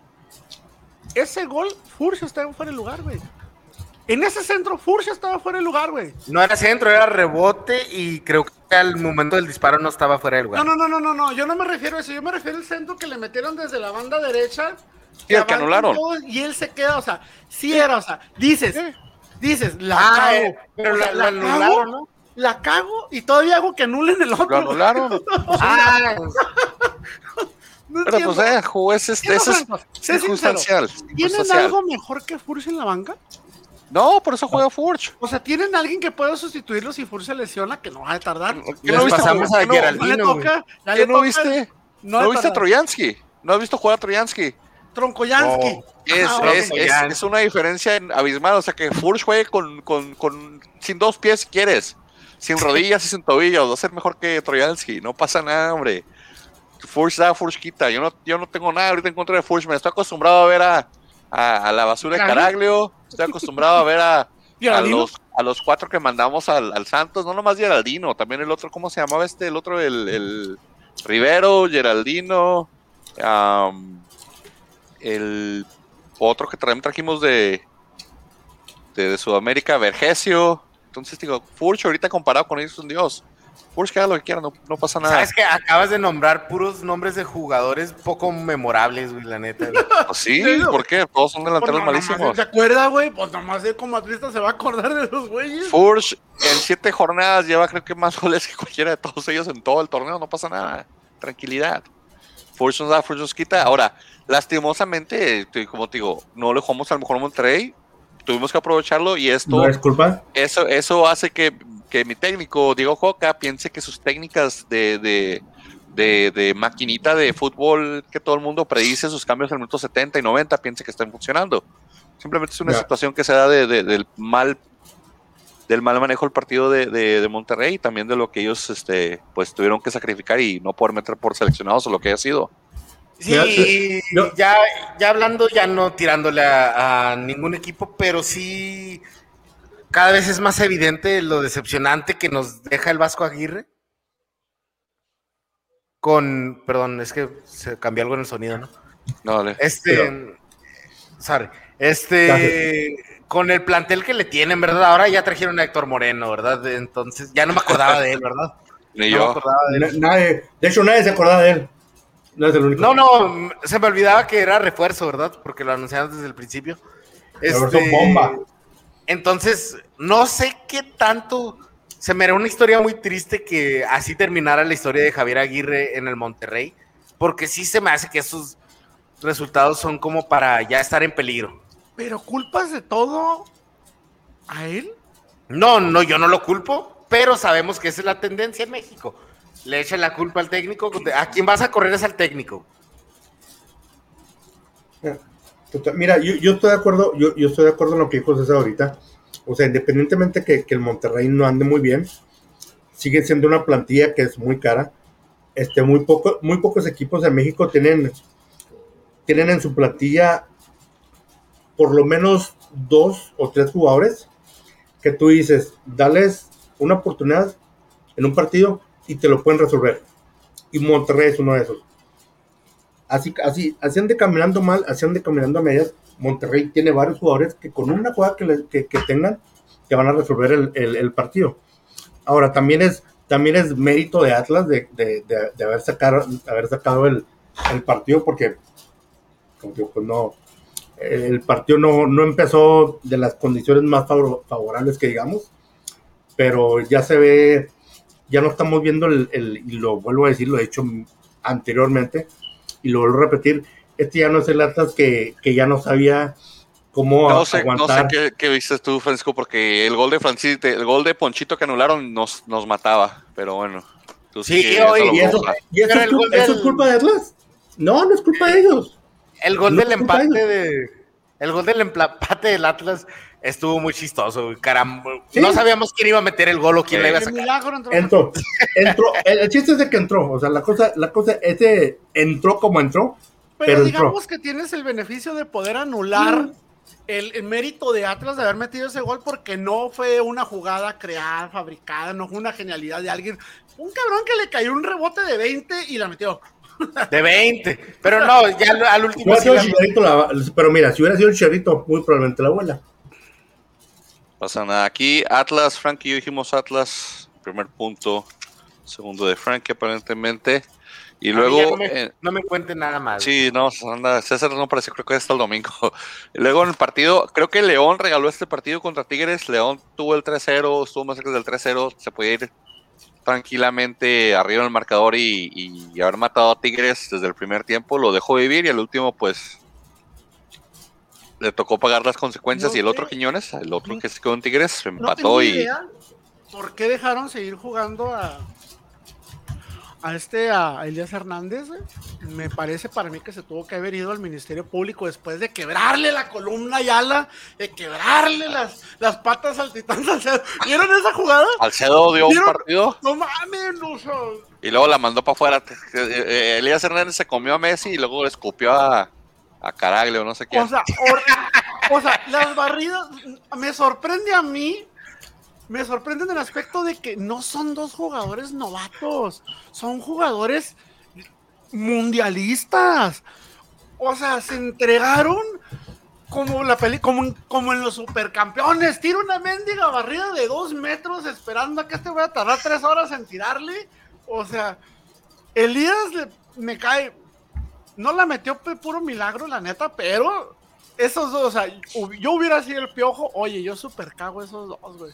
Ese gol, Furcio estaba fuera de lugar, güey. En ese centro, Furcio estaba fuera de lugar, güey. No era centro, era rebote y creo que al momento del disparo no estaba fuera del lugar. No, no, no, no, no, no. Yo no me refiero a eso. Yo me refiero al centro que le metieron desde la banda derecha. Sí, el que anularon. Y él se queda, o sea, sí era, o sea, dices, dices, la Ah, cago. eh, pero la- la anularon, cago, ¿no? La cago y todavía hago que anulen el otro. Lo anularon. (laughs) Ah, No Pero entiendo. pues, eh, juez, este, es sé sincero, circunstancial. ¿Tienen algo mejor que Furcio en la banca? No, por eso juega Furch. O sea, ¿tienen alguien que pueda sustituirlo si Furcio se lesiona? Que no va a tardar. ¿Qué no viste pasamos a ¿Qué no- Geraldino, le toca. ¿Qué le no toca- viste? No, ¿No viste a. Troyansky? ¿No has visto jugar a Troyansky? Troncoyansky. No. Es, Ajá, es, es, es una diferencia en- abismal. O sea, que Furch juegue con, con, con, sin dos pies si quieres. Sin rodillas y sin tobillos. Va a ser mejor que Troyansky. No pasa nada, hombre. Furch da, Furch quita. Yo no, yo no tengo nada ahorita en contra de Furch. Me estoy acostumbrado a ver a, a, a la basura de Caraglio. Estoy acostumbrado a ver a, a, los, a los cuatro que mandamos al, al Santos. No nomás Geraldino. También el otro, ¿cómo se llamaba este? El otro, el, el Rivero, Geraldino. am, el otro que también trajimos de, de, de Sudamérica, Vergesio. Entonces digo, Furch ahorita comparado con ellos es un dios. Furch que haga lo que quiera, no, no pasa nada. Sabes que acabas de nombrar puros nombres de jugadores poco memorables, güey, la neta. güey. (laughs) Pues sí. ¿por qué? Todos son Pues delanteros no, malísimos. ¿Se acuerda, güey? Pues nomás él como atlista se va a acordar de los güeyes. Furch en siete jornadas lleva creo que más goles que cualquiera de todos ellos en todo el torneo, no pasa nada. Tranquilidad. Furch nos da, Furch nos quita. Ahora, lastimosamente, te- como te digo, no le jugamos a lo mejor a Monterrey. Tuvimos que aprovecharlo y esto No es culpa. eso, eso hace que, que mi técnico, Diego Joca, piense que sus técnicas de, de, de, de maquinita de fútbol que todo el mundo predice sus cambios en el minuto 70 y 90, piense que están funcionando. Simplemente es una situación que se da de, de- del mal del mal manejo del partido de, de- de Monterrey y también de lo que ellos este, pues tuvieron que sacrificar y no poder meter por seleccionados o lo que haya sido. Sí, ya, ya hablando, ya no tirándole a, a ningún equipo, pero sí cada vez es más evidente lo decepcionante que nos deja el Vasco Aguirre. Con, perdón, es que se cambió algo en el sonido, ¿no? No, dale. Este, sorry, este, con el plantel que le tienen, ¿verdad? Ahora ya trajeron a Héctor Moreno, ¿verdad? Entonces, ya no me acordaba de él, ¿verdad? Ni No me yo. acordaba de él. Nadie, de hecho, nadie se acordaba de él. No es el único. No, no, se me olvidaba que era refuerzo, ¿verdad? Porque lo anunciaron desde el principio. Este, bomba. Entonces, no sé qué tanto. Se me era una historia muy triste que así terminara la historia de Javier Aguirre en el Monterrey, porque sí se me hace que esos resultados son como para ya estar en peligro. Pero culpas de todo a él. No, no, yo no lo culpo, pero sabemos que esa es la tendencia en México. Le echan la culpa al técnico. A quien vas a correr es al técnico. Mira, yo, yo estoy de acuerdo, yo, yo estoy de acuerdo en lo que dijo César ahorita. O sea, independientemente que, que el Monterrey no ande muy bien, sigue siendo una plantilla que es muy cara. Este, muy, poco, muy pocos equipos de México tienen, tienen en su plantilla por lo menos dos o tres jugadores que tú dices, dales una oportunidad en un partido y te lo pueden resolver. Y Monterrey es uno de esos. Así, así, así de caminando mal, así de caminando a medias. Monterrey tiene varios jugadores que con una jugada que, que, que tengan, te van a resolver el, el, partido. Ahora, también es, también es mérito de Atlas de, de, de, haber, sacado, haber sacado el, el partido porque, como digo, pues no, el partido no, no empezó de las condiciones más favorables que digamos, pero ya se ve, ya no estamos viendo el, el, y lo vuelvo a decir, lo he hecho anteriormente, y lo vuelvo a repetir, este ya no es el Atlas que, que ya no sabía cómo no sé, aguantar. No sé qué, viste tú, Francisco, porque el gol de Francis, el gol de Ponchito que anularon nos, nos mataba, pero bueno. sí, y, eso, y eso, es, es culpa de Atlas. No, no es culpa de ellos. El gol del empate de. El gol del empate del Atlas estuvo muy chistoso, caramba. No sabíamos quién iba a meter el gol o quién le iba a sacar. Entró. entró. El, chiste es de que entró. O sea, la cosa, la cosa, ese entró como entró. Pero, digamos que tienes el beneficio de poder anular el, mérito de Atlas de haber metido ese gol porque no fue una jugada creada, fabricada, no fue una genialidad de alguien. Un cabrón que le cayó un rebote de 20 y la metió. De 20. Pero no, ya al último. pero mira, si hubiera sido el Chicharito, muy probablemente la abuela. Pasa nada. Aquí Atlas, Frank y yo dijimos Atlas, primer punto. Segundo de Frank, aparentemente. Y luego. No me, cuenten nada más. Sí, no, anda, César no parece, creo que hasta el domingo. (laughs) Luego en el partido, creo que León regaló este partido contra Tigres. León tuvo el 3-0, estuvo más cerca del 3-0. Se podía ir tranquilamente arriba en el marcador y, haber matado a Tigres desde el primer tiempo, lo dejó vivir y al último pues le tocó pagar las consecuencias y el otro Quiñones, el otro que se quedó en Tigres, empató y... ¿Por qué dejaron seguir jugando a, a este, a Elías Hernández, me parece para mí que se tuvo que haber ido al Ministerio Público después de quebrarle la columna y ala, de quebrarle las, las patas al Titán Salcedo. ¿Vieron esa jugada? Salcedo dio un partido. No mames, no, Y luego la mandó para afuera. Eh, Elías Hernández se comió a Messi y luego le escupió a, a Caraglio, no sé quién. O sea, o sea, las barridas, me sorprende a mí me sorprende en el aspecto de que no son dos jugadores novatos, son jugadores mundialistas. O sea, se entregaron como la peli, como, en los supercampeones. Tira una mendiga barrida de dos metros esperando a que este voy a tardar tres horas en tirarle. O sea, Elías me cae. No la metió puro milagro, la neta, pero esos dos, o sea, yo hubiera sido el piojo. Oye, yo super cago esos dos, güey.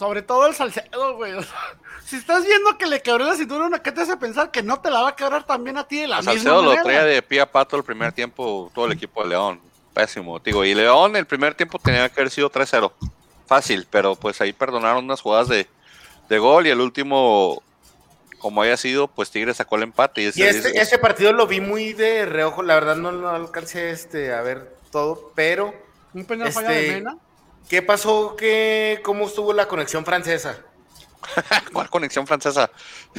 Sobre todo el Salcedo, güey. (laughs) si estás viendo que le quebró la cintura, ¿qué te hace pensar que no te la va a quebrar también a ti de la el Salcedo lo traía de pie a pato el primer tiempo todo el equipo de León. Pésimo, digo. Y León el primer tiempo tenía que haber sido 3-0. Fácil, pero pues ahí perdonaron unas jugadas de, de gol y el último como haya sido, pues Tigre sacó el empate. Y, ese, este, partido lo vi muy de reojo, la verdad no, lo alcancé este, a ver todo, pero... ¿Un penal este, de Mena? ¿Qué pasó? ¿Qué, ¿Cómo estuvo la conexión francesa? (laughs) ¿Cuál conexión francesa?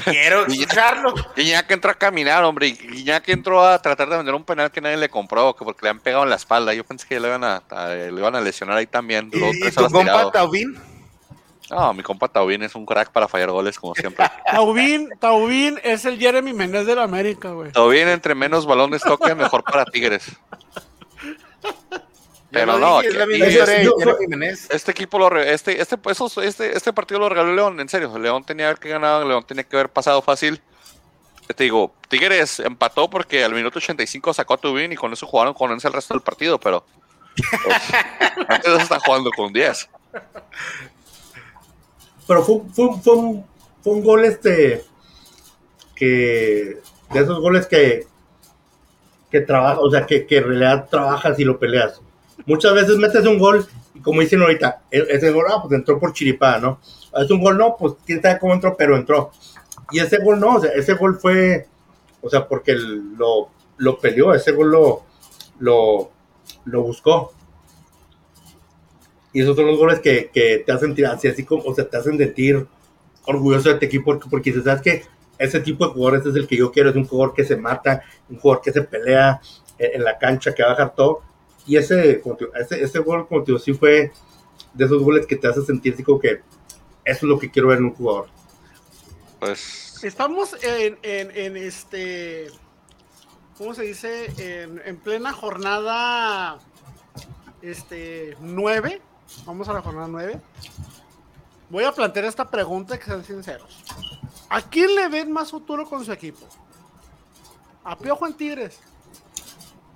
Quiero (laughs) escucharlo. que entró a caminar, hombre. que entró a tratar de vender un penal que nadie le compró, que porque le han pegado en la espalda. Yo pensé que le iban a, le iban a lesionar ahí también. ¿Y, tu compa Taubín? No, mi compa Taubín es un crack para fallar goles, como siempre. (laughs) Taubín, Taubín es el Jeremy Menez de la América, güey. Taubín, entre menos balones toque, mejor para Tigres. Pero no, este equipo lo este, este, este, este partido lo regaló León, en serio. León tenía que ganar, León tenía que haber pasado fácil. Te digo, Tigres empató porque al minuto 85 sacó a Tubín y con eso jugaron con él el resto del partido, pero pues, (laughs) antes están jugando con 10. Pero fue, fue, fue, un, fue un gol este que de esos goles que que trabaja, o sea, que, que en realidad trabajas y lo peleas muchas veces metes un gol y como dicen ahorita, e-, ese gol, ah, pues entró por chiripada, ¿no? Es un gol, no, pues quién sabe cómo entró, pero entró. Y ese gol no, o sea, ese gol fue, o sea, porque lo, lo peleó, ese gol lo, lo, lo buscó. Y esos son los goles que, que te hacen tirar, así, así como, o sea, te hacen sentir orgulloso de este equipo porque, porque ¿sabes que Ese tipo de jugadores es el que yo quiero, es un jugador que se mata, un jugador que se pelea en, en la cancha, que va a dejar todo. Y ese, ese, ese gol, como te digo, sí fue de esos goles que te hace sentir así como que eso es lo que quiero ver en un jugador. Pues Estamos en, en, en este. ¿Cómo se dice? En, en plena jornada. Este. 9. Vamos a la jornada 9. Voy a plantear esta pregunta que sean sinceros. ¿A quién le ven más futuro con su equipo? ¿A Piojo en Tigres?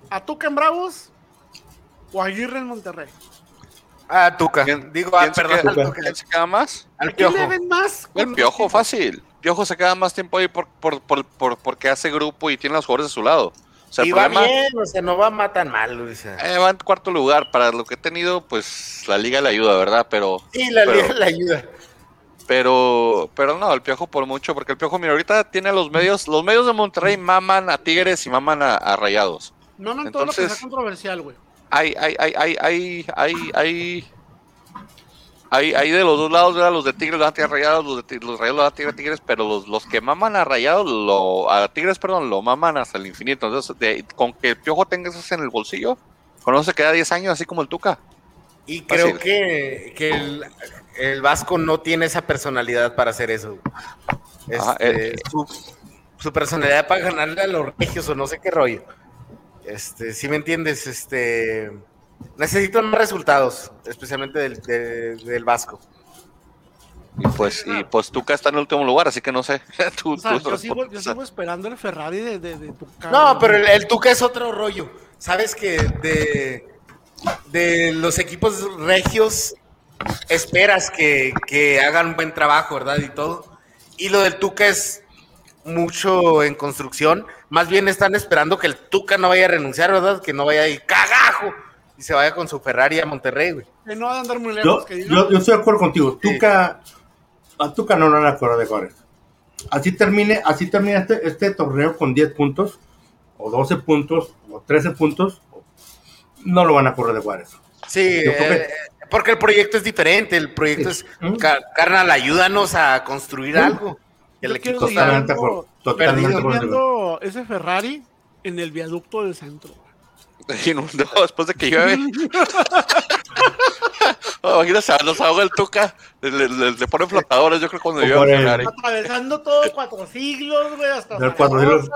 ¿A Tuca en Bravos? ¿O Aguirre en Monterrey? Ah, Tuca. ¿quién, Digo, ah, se perdón, queda, quién se queda más? Al ¿A quién le ven más? El Piojo, fácil. Piojo se queda más tiempo ahí por, por, por, por- porque hace grupo y tiene a los jugadores a su lado. O sea, el Y va problema bien, o sea, no va a tan mal, sea. eh, va en cuarto lugar. Para lo que he tenido, pues la liga le ayuda, ¿verdad? Pero, Sí, la pero- liga le ayuda. pero, pero no, el Piojo por mucho, porque el Piojo, mira, ahorita tiene a los medios, los medios de Monterrey maman a Tigres y maman a, a Rayados. No, no, todo lo que Entonces- sea controversial, güey hay, hay, hay, hay, hay, hay, hay, hay de los dos lados, ¿verdad? los de Tigres los a Rayados, los de los Rayados los a Tigres, pero los, los que maman a Rayados, lo, a Tigres, perdón, lo maman hasta el infinito. Entonces, con que el Piojo tenga eso en el bolsillo, conoce se queda 10 años, así como el Tuca. Y creo que, que el, Vasco no tiene esa personalidad para hacer eso. Este, eh, su, su personalidad para ganarle a los regios o no sé qué rollo. Este, si me entiendes, este necesitan más resultados, especialmente del, de- del Vasco. Y pues, y pues Tuca está en el último lugar, así que no sé. (laughs) Tú- O sea, tú yo sigo, yo respondes. sigo esperando el Ferrari de, de, de Tuca, No, pero el, el Tuca es otro rollo. Sabes que de, de los equipos regios esperas que, que hagan un buen trabajo, ¿verdad? Y todo. Y lo del Tuca es mucho en construcción. Más bien están esperando que el Tuca no vaya a renunciar, ¿verdad? Que no vaya a ir cagajo y se vaya con su Ferrari a Monterrey, güey. Que no van a andar muy lejos. Yo, que yo, yo estoy de acuerdo contigo. Tuca, a Tuca no lo van a correr de Juárez. Así termine, así termina este, este torneo con 10 puntos, o 12 puntos, o 13 puntos, no lo van a correr de Juárez. Sí, eh, porque el proyecto es diferente. El proyecto es, Mm. ca- carnal, ayúdanos a construir algo. El Yo equipo está acuerdo. Totalmente viendo ese Ferrari en el viaducto del centro. (laughs) Inundó después de que llueve. (laughs) Oh, Imagínate, nos ahoga el Tuca, le, le, ponen flotadores, yo creo cuando O llueve por el el- Ferrari. Atravesando todo cuatro siglos, güey, hasta cuatro siglos.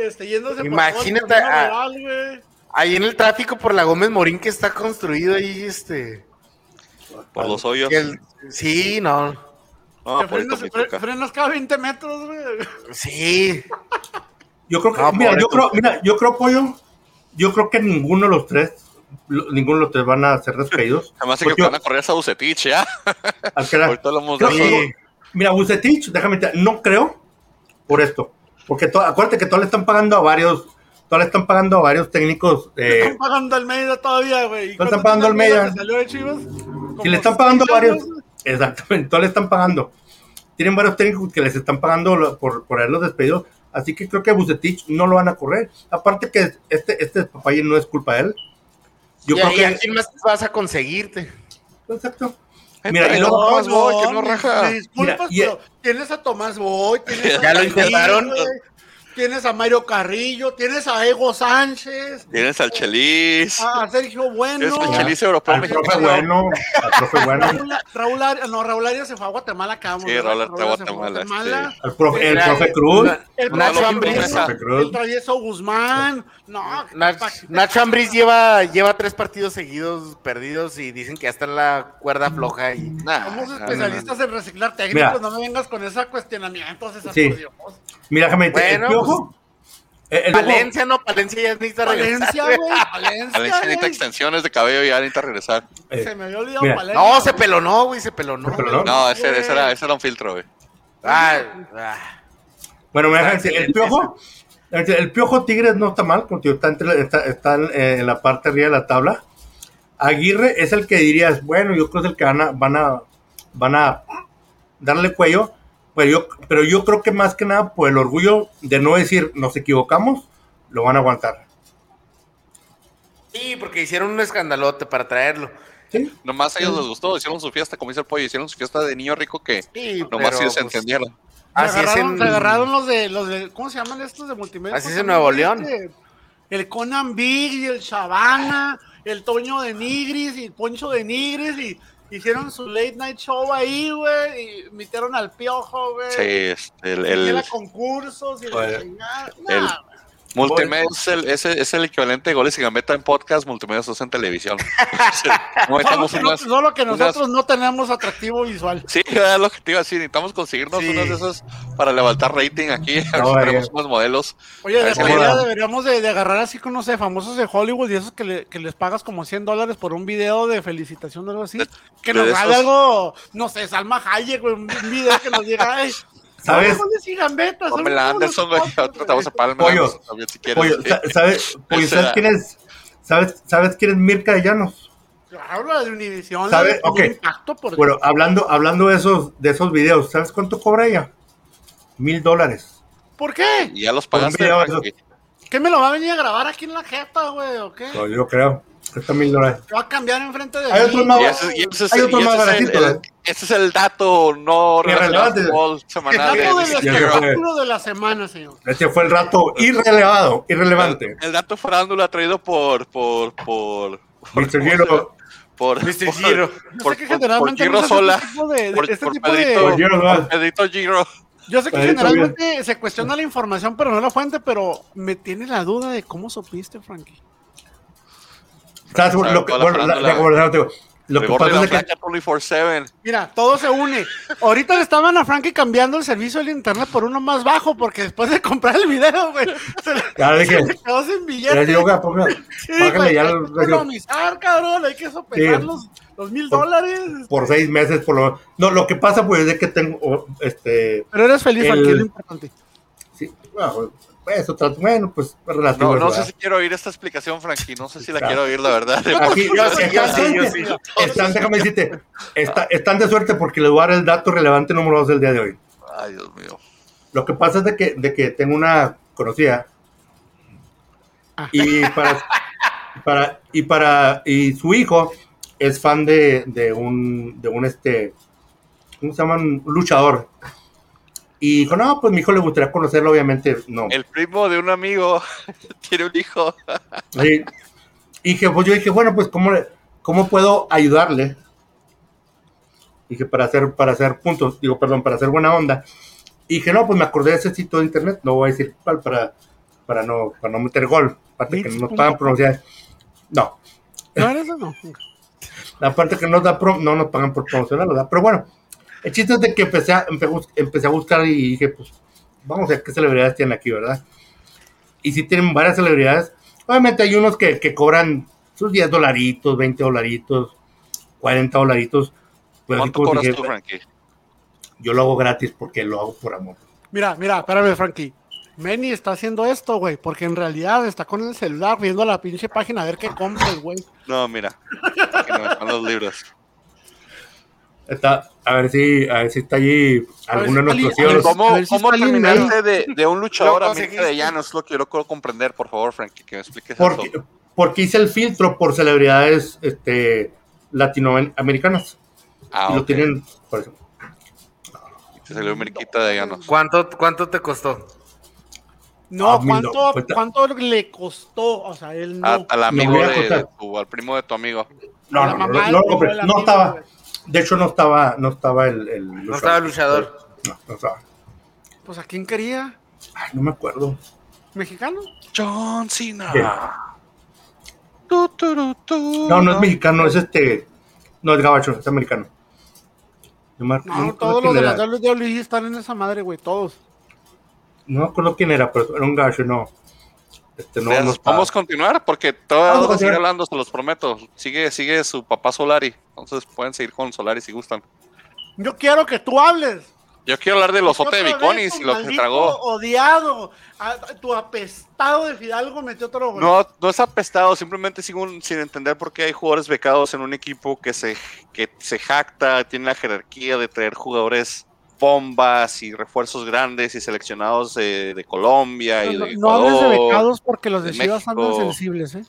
Este, yéndose por Imagínate camino a- güey. Ahí en el tráfico por la Gómez Morín que está construido ahí, este. Por los hoyos. el- sí, no. No, Que por frenas, fre- frenas cada 20 metros, güey. Sí. Yo creo que, No, mira, pobre yo creo, mira, yo creo, Pollo, yo creo que ninguno de los tres, lo- ninguno de los tres van a ser despedidos. (laughs) Además de que Porque van a correr a Bucetich, ¿ya? (laughs) al que era- Ahorita Creo eso. que- Mira, Bucetich, déjame decirte, no creo por esto. Porque to- acuérdate que todos le están pagando a varios, todos le están pagando a varios técnicos. eh, Están pagando Almeida todavía, güey. ¿Y están pagando que de Chivas? si le están pagando seis varios, años. Exactamente, todos le están pagando. Tienen varios técnicos que les están pagando por, por haberlos despedido. Así que creo que a Bucetich no lo van a correr. Aparte que este, este papaye no es culpa de él. Yo y creo ahí, que. ¿a quién más vas a conseguirte? Exacto. Mira, pero y no, luego- Tomás Boy, que no raja. me disculpas, Mira, y- pero tienes a Tomás Boy, tienes a Ya lo intentaron. Tienes a Mario Carrillo, tienes a Ego Sánchez, Tienes al Chelis. a Sergio Bueno. Tienes al. Chelis europeo Al profe bueno, al profe (laughs) bueno, Raúl, Raúl Arias, no, Raúl Arias se fue a Guatemala, acabamos. Sí, ¿verdad? Raúl Arias Arias fue a se Guatemala, al profe, el profe Cruz. El Nacho profe Ambriz. Cruz, Profe Cruz. El travieso Guzmán. No, Nacho Ambriz lleva, lleva tres partidos seguidos perdidos y dicen que ya está en la cuerda floja. Y... Nah, somos no, no, especialistas en reciclar técnicos, Mira. no me vengas con ese cuestionamiento, César, Sí. Mira, déjame el el- piojo- Valencia, no, Valencia ya necesita regresar. Valencia, güey, (laughs) Valencia, Valencia necesita extensiones de cabello y ya necesita regresar. eh, Se me había olvidado Mira. Valencia. No, se pelonó, güey, se pelonó. Se pelonó. No, ese, ese era, ese era un filtro, güey. Ah, ah. Bueno, me dejan decir, el piojo, el, el piojo Tigres no está mal, contigo, está, entre, está, está en, eh, en la parte arriba de la tabla. Aguirre es el que dirías, bueno, yo creo que es el que van a, van a, van a darle cuello, pero yo, pero yo creo que más que nada por el orgullo de no decir nos equivocamos, lo van a aguantar. Sí, porque hicieron un escandalote para traerlo. Sí. Nomás a ellos les gustó, hicieron su fiesta, como dice el pollo, hicieron su fiesta de niño rico que Sí, nomás pero, ellos se pues, entendieron. Se Así es agarraron, en- se agarraron los de, los de, ¿cómo se llaman estos de multimedia? Así es ¿Cómo en Nuevo León. este? El Conan Big y el Shabana, el Toño de Nigris y el Poncho de Nigris y hicieron su late night show ahí, güey, y metieron al piojo, güey. Sí, este, el, Y el era concursos y chingada. el- Nah, multimedia es el, es, el, es el equivalente de goles y gambeta en podcast, multimedia usa en televisión. (laughs) No Solo que, no- unas- solo que unas- nosotros no tenemos atractivo visual. Sí, era lo que te iba a decir. Necesitamos conseguirnos Sí. unas de esas para levantar rating aquí. A ver No, si eh. tenemos unos modelos. Oye, de moda. deberíamos de, de agarrar así con, no sé, famosos de Hollywood y esos que, le- que les pagas como 100 dólares por un video de felicitación o algo así. Que de nos esos- haga algo, no sé, Salma Hayek, un video que nos diga, ay, ¿Sabes? y gambetas, son Pamela Anderson, güey. Ahorita te vamos a Pollo. Anderson también si quieres. Pollo, ¿sabes, (laughs) pollo, ¿sabes quién es? ¿Sabes, ¿Sabes quién es Mirka de Llanos? Claro, la de Univision, la ¿Sabe? de Ok. impacto por Bueno, hablando, hablando de esos, de esos videos, ¿sabes cuánto cobra ella? Mil dólares. ¿Por qué? Y ya los pagaste. ¿Qué me lo va a venir a grabar aquí en la jeta, güey, o qué? No, yo creo. Cuesta mil dólares. Va a cambiar enfrente de Hay mí. otros más- Y ese, y ese es, Hay otro más es el- baratito, el- ese es el dato no fútbol semanal. Dato de fue. de la semana, señor. Ese fue el rato irrelevado, irrelevante. El dato farándula traído por. por. por. por Mr. Giro. Por, Mr. por- Giro. Yo Por, sé que por- generalmente por no Giro Sola. este tipo de- Por, este por tipo de- Pedrito, Por Giro Sola. por Pedrito Giro. Yo sé que Ahí generalmente se cuestiona la información, pero no la fuente, pero me tiene la duda de cómo supiste, Frankie. Lo que, la bueno, la- la conversación, te digo, lo que pasa es que flaca 24-7. Mira, todo se une. Ahorita le estaban a Frankie cambiando el servicio del internet por uno más bajo, porque después de comprar el video, güey, se le, le se le quedó sin ya billetes. le digo, ponga, Sí, págale ya hay que economizar, cabrón, hay que sopesar Sí. los, los mil Por- dólares. por seis meses, por lo No, lo que pasa, pues, es que tengo, este, Pero eres feliz, el- Frankie, es lo importante. sí, bueno, eso, trato- bueno, pues, relativo. No, no sé si quiero oír esta explicación, Frankie. No sé si la Claro. quiero oír, la verdad. Aquí, Yo sí, yo sí, yo sí. Están, déjame decirte, está- están de suerte porque les voy a dar el dato relevante número dos del día de hoy. Ay, Dios mío. Lo que pasa es de que, de que tengo una conocida Ah. y para, para y para y su hijo es fan de, de un de un este ¿cómo se llaman? Un luchador. Y dijo, no, pues mi hijo le gustaría conocerlo, obviamente, no. El primo de un amigo (laughs) tiene un hijo. Sí. Y dije, pues yo dije, bueno, pues ¿cómo, le- cómo puedo ayudarle? Dije, para hacer, para hacer puntos, digo, perdón, para hacer buena onda. Y dije, no, pues me acordé de ese sitio de internet, no voy a decir cuál para, para, no, para no meter gol, aparte que no nos pagan pronunciar. No, ¿No eres o no? (laughs) aparte que no, da pro- no nos pagan por promocionar, ¿verdad? Pero bueno, el chiste es de que empecé a, empe- empecé a buscar y dije, pues, vamos a ver qué celebridades tienen aquí, ¿verdad? Y si tienen varias celebridades, obviamente hay unos que, que cobran sus 10 dolaritos, 20 dolaritos, 40 dolaritos. Pero así ¿Cuánto como cobras dije, tú, Frankie? yo lo hago gratis porque lo hago por amor. Mira, mira, espérame, Frankie. Manny está haciendo esto, güey, porque en realidad está con el celular viendo la pinche página a ver qué compra el güey. No, mira. Aquí no están los libros. Está, a ver si, a ver si está allí alguno de nuestros ¿Cómo, si cómo terminaste de, de un luchador a de llano? Es lo que yo no quiero comprender, por favor, Frankie, que me expliques Porque, eso. porque hice el filtro por celebridades este, latinoamericanas. Ah, y lo tienen, por eso. Te salió Meriquita de llanos. ¿Cuánto, ¿Cuánto te costó? No, Ah, ¿cuánto, ¿cuánto le costó? O sea, él no. A- al amigo a de, de tu, al primo de tu amigo. No, no, no, no, no, no estaba. De hecho no estaba, no estaba el, el No estaba el luchador. No, no estaba. Pues a quién quería? Ay, no me acuerdo. ¿Mexicano? John Cena. Sí. Tu, tu, ru, tu, No, no es mexicano, es este, no es gabacho, es americano. No me, no me No, acuerdo todos los de la WWE están en esa madre, güey, todos. No me acuerdo quién era, pero era un gabacho, no. Este, no, no. Vamos a continuar porque todavía Vamos a seguir hablando, se los prometo. Sigue, sigue su papá Solari. Entonces pueden seguir con Solari si gustan. Yo quiero que tú hables. Yo quiero hablar del osote de Otra vez, Viconis tu y lo que se tragó. Odiado. A- tu apestado de Fidalgo metió otro gol. No, no es apestado, simplemente sigo sin entender por qué hay jugadores becados en un equipo que se, que se jacta, tiene la jerarquía de traer jugadores bombas y refuerzos grandes y seleccionados de, de Colombia y no, de no hables de Ecuador. becados porque los de, de Chivas andan México. sensibles, ¿eh?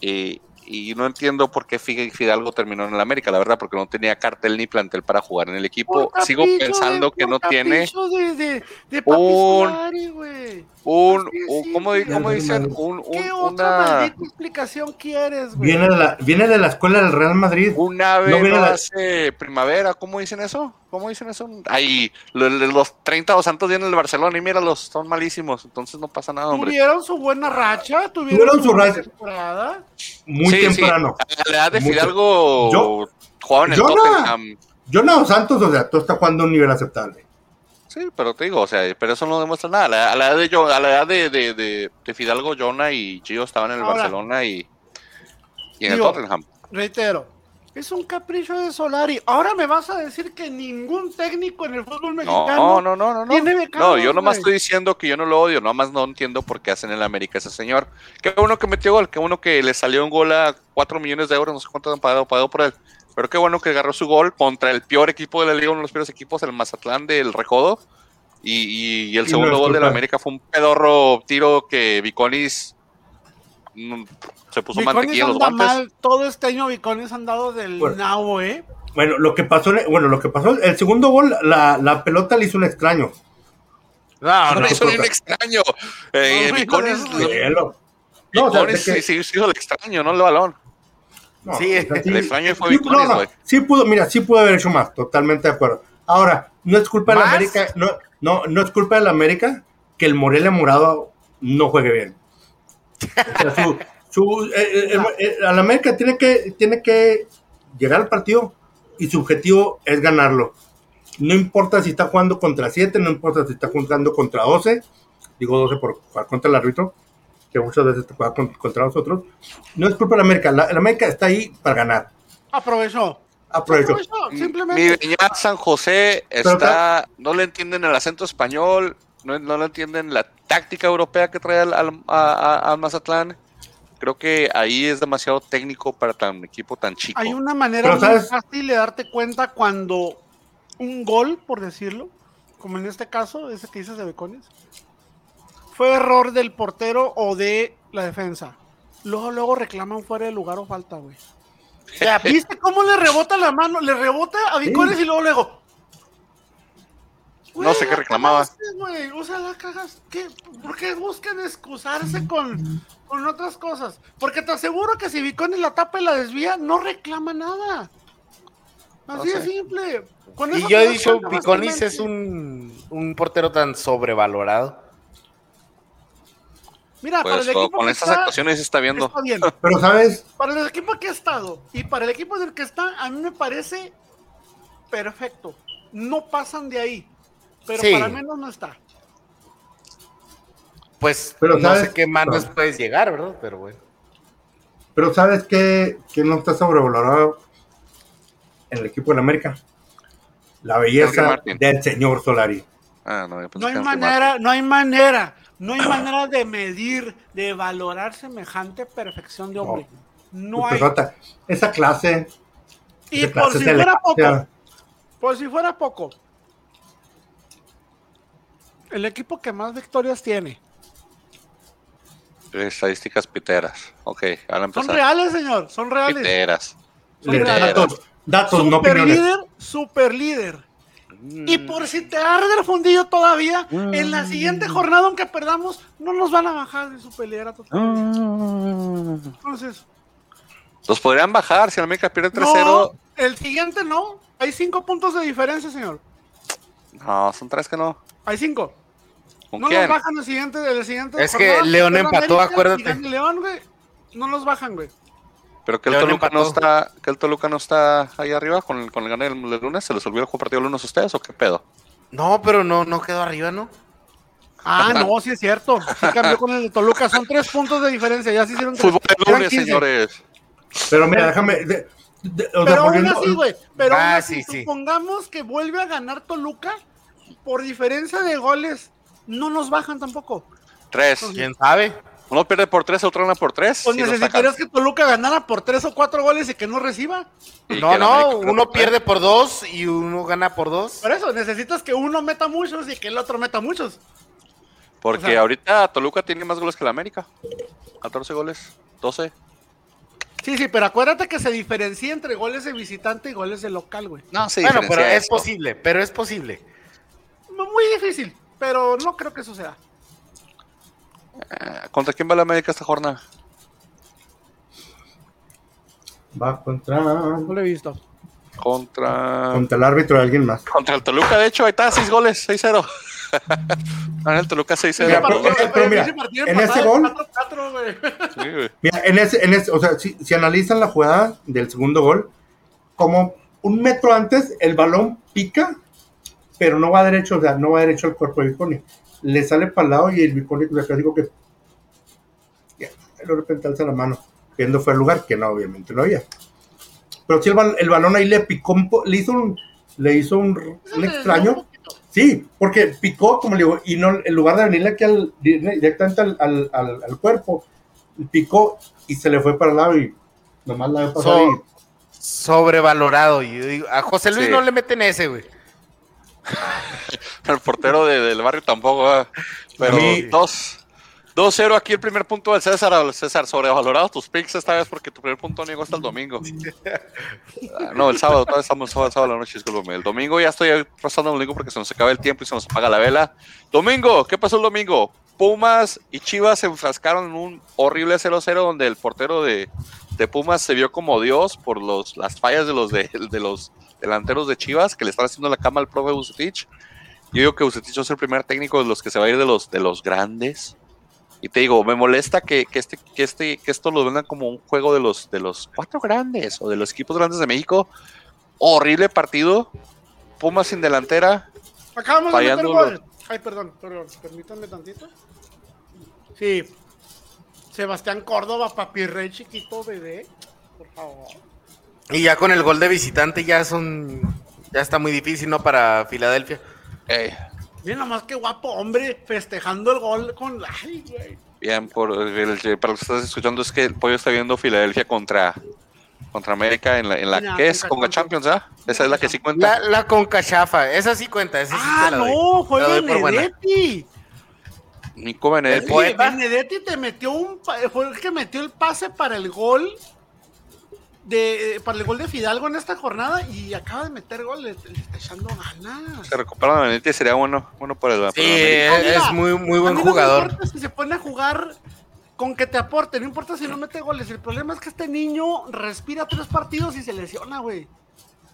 y, y no entiendo por qué Fidalgo terminó en el América, la verdad, porque no tenía cartel ni plantel para jugar en el equipo. Por Sigo pensando de- que por no tiene De, de, de Papi un- un, un- ¿cómo, cómo dicen? Un, un- ¿Qué otra una, maldita explicación quieres, güey? Viene de, la, viene de la escuela del Real Madrid. un ave No no, viene la- hace primavera, ¿cómo dicen eso? ¿Cómo dicen eso? Ahí, lo- lo- los 30 o santos vienen del Barcelona y míralos, son malísimos, entonces no pasa nada, hombre. Tuvieron su buena racha, tuvieron, Tuvieron su buena racha. temporada. Muy Sí, sí. temprano. A la edad de. Fidalgo Yo- jugaba en el yo no. Tottenham. Jonathan Santos, o sea, tú estás jugando a un nivel aceptable. Sí, pero te digo, o sea, pero eso no demuestra nada. A la, a la edad de yo, a la edad de, de, de, de Fidalgo, Jonah y Gio estaban en el Ahora. Barcelona y, y en Digo, el Tottenham. Reitero, es un capricho de Solari. Ahora me vas a decir que ningún técnico en el fútbol No, mexicano no, no, no, no. tiene becados, No, yo nomás güey. estoy diciendo que yo no lo odio, nomás no entiendo por qué hacen en el América ese señor. Qué bueno que metió gol, qué bueno que le salió un gol a 4 millones de euros, no sé cuánto han pagado, pagado por él. Pero qué bueno que agarró su gol contra el peor equipo de la liga, uno de los peores equipos, el Mazatlán del Recodo. Y, y- y el Y segundo gol del culpa. América fue un pedorro tiro que Viconis se puso mantequilla en los guantes. mal, todo este año Viconis han dado del Bueno. nabo, ¿eh? Bueno, lo que pasó, bueno, lo que pasó, el segundo gol, la, la pelota le hizo un extraño. No, No, no. ni un extraño. Eh, No, de su- Cielo. No, o sea, que- sí, sí, sí, el extraño, no el balón. no, Sí, o sea, El extraño fue sí, no, güey. sí pudo, mira, sí pudo haber hecho más, totalmente de acuerdo. Ahora, no es culpa de la ¿Más? América, no, no, no es culpa de la América que el Morelia Morado no juegue bien. O sea, su, su, eh, eh, eh, a la América tiene que, tiene que llegar al partido y su objetivo es ganarlo. No importa si está jugando contra 7, no importa si está jugando contra 12, digo 12 por jugar contra el árbitro, que muchas veces te juega con- contra nosotros. No es culpa de la América, la, la América está ahí para ganar. Aprovechó. Aprovecho. Aprovechó, Mi simplemente. Beñat San José está, no le entienden el acento español, no, no le entienden la táctica europea que trae al, al- a- Mazatlán. Creo que ahí es demasiado técnico para tan equipo tan chico. Hay una manera Pero, muy ¿sabes? fácil de darte cuenta cuando un gol, por decirlo, como en este caso, ese que dices de Becones, fue error del portero o de la defensa. Luego, luego reclaman fuera de lugar o falta, güey. (laughs) ¿viste cómo le rebota la mano? Le rebota a Vicones y luego luego. No sé qué la reclamaba. cagaste, güey. O sea, la cagas. ¿Qué? ¿Por qué buscan excusarse con, con otras cosas? Porque te aseguro que si Vicones la tapa y la desvía, no reclama nada. Así No de simple. Con Y yo he dicho, Viconis es un, un portero tan sobrevalorado. Mira, para Pues el con, equipo con que estas está, actuaciones está viendo. está bien. Pero, ¿sabes? Para el equipo que ha estado y para el equipo del que está, a mí me parece perfecto. No pasan de ahí. Pero Sí. para menos no está. Pues Pero, no ¿sabes? sé qué más No. nos puedes llegar, ¿verdad? Pero bueno. Pero ¿sabes qué, qué no está sobrevalorado en el equipo de la América? La belleza del señor Solari. Ah, no, No hay que manera, no hay manera, no hay manera de medir, de valorar semejante perfección de hombre. No Te hay. esa clase. Y esa por si fuera poco, por si fuera poco, el equipo que más victorias tiene. Martin. Estadísticas piteras. Ok, ahora Son reales, señor, son reales. Piteras. Son reales. Datos, datos, no Super opiniones. líder, super líder. Y por si te arde el fundillo todavía, en la siguiente jornada, aunque perdamos, no nos van a bajar de su liderato. Entonces, Los podrían bajar si el América pierde 3-0. no, el siguiente no. Hay cinco puntos de diferencia, señor. No, son tres que no. Hay cinco. ¿Con No quién? los bajan el siguiente, el siguiente. Es que León empató, América, acuérdate. y León, güey. No los bajan, güey. Pero que el, León Toluca no está, que el Toluca no está ahí arriba con el, con el gane del, lunes. ¿Se les olvidó el juego partido del lunes a ustedes o qué pedo? No, pero no, no quedó arriba, ¿no? Ah, (laughs) no, sí es cierto. Sí cambió con el de Toluca. Son tres puntos de diferencia. Ya se hicieron tres. Fútbol de lunes, 15. señores. Pero mira, déjame. Sea, Pero aún así, güey. Pero Ah, aún así, sí, sí. supongamos que vuelve a ganar Toluca por diferencia de goles. No nos bajan tampoco. Tres. ¿Quién sabe? Uno pierde por tres, otro gana por tres. Pues necesitarías que Toluca ganara por tres o cuatro goles y que no reciba. Y No, no, uno pierde por dos y uno gana por dos. Por eso necesitas que uno meta muchos y que el otro meta muchos. Porque o sea- ahorita Toluca tiene más goles que el América. 14 goles, 12. Sí, sí, pero acuérdate que se diferencia entre goles de visitante y goles de local, güey. No, sí, Bueno, pero es eso. posible, pero es posible. Muy difícil, pero no creo que suceda. Eh, ¿Contra quién va la América esta jornada? Va contra, No lo he visto. Contra. contra el árbitro de alguien más. Contra el Toluca, de hecho, ahí está, 6 goles, 6-0. El Toluca 6-0. Mira, pero- pero- pero mira, en ese gol- 4-4, güey. Sí, güey. Mira, en ese, en ese, o sea, si, si analizan la jugada del segundo gol, como un metro antes, el balón pica, pero no va derecho, o sea, no va derecho al cuerpo de Viconi. Le sale para el lado y el Viconi, le digo que ya, de repente alza la mano, viendo fue el lugar, que no, obviamente no había. Pero sí, el, bal- el balón ahí le picó, le hizo un, le hizo un, un extraño. Sí, porque picó, como le digo, y no, en lugar de venirle aquí al, directamente al, al, al- al cuerpo, picó y se le fue para el lado y nomás la veo pasar So- y- Sobrevalorado. Y yo digo, a José Luis Sí. no le meten ese, güey. (laughs) El portero de- del barrio tampoco. Pero Sí. 2 2-0 aquí el primer punto del César. César, sobrevalorado tus picks esta vez porque tu primer punto no llegó hasta el domingo. Ah, No, el sábado, todavía estamos sábado, sábado la noche, discúlpame. El domingo ya estoy pasando el domingo porque se nos acaba el tiempo y se nos apaga la vela. Domingo, ¿qué pasó el domingo? Pumas y Chivas se enfrascaron en un horrible 0-0 donde el portero de, de Pumas se vio como Dios por los, las fallas de los, de, de los delanteros de Chivas que le están haciendo la cama al profe Bucetich. Yo digo que Bucetich es el primer técnico de los que se va a ir de los, de los grandes. Y te digo, me molesta que, que este, que este, que esto lo vendan como un juego de los, de los cuatro grandes o de los equipos grandes de México. Horrible partido. Pumas sin delantera. Acabamos de meter gol. Ay, perdón, perdón, permítanme tantito. Sí. Sebastián Córdoba, papi rey chiquito bebé. Por favor. Y ya con el gol de visitante ya son. Ya está muy difícil, ¿no? Para Filadelfia. Ey, Miren nomás qué guapo hombre festejando el gol con. Ay, güey. bien, por el- para los que estás escuchando, es que el pollo está viendo Filadelfia contra, contra América en la, en la ¿qué es? Conca Conca Champions, ¿ah? Esa es la que sí cuenta. La, la Concachafa, esa sí cuenta. Esa sí Ah, te la doy. no, fue. Benedetti. Nico Benedetti. Benedetti te metió un. pa- Fue el que metió el pase para el gol. De, para el gol de Fidalgo en esta jornada y acaba de meter gol, le, le está echando ganas. Se recupera Benedetti, sería bueno, bueno para el Sí, para el América. es, es muy, muy A buen mí no jugador. importa si se pone a jugar con que te aporte, no importa si no mete goles. El problema es que este niño respira tres partidos y se lesiona, güey.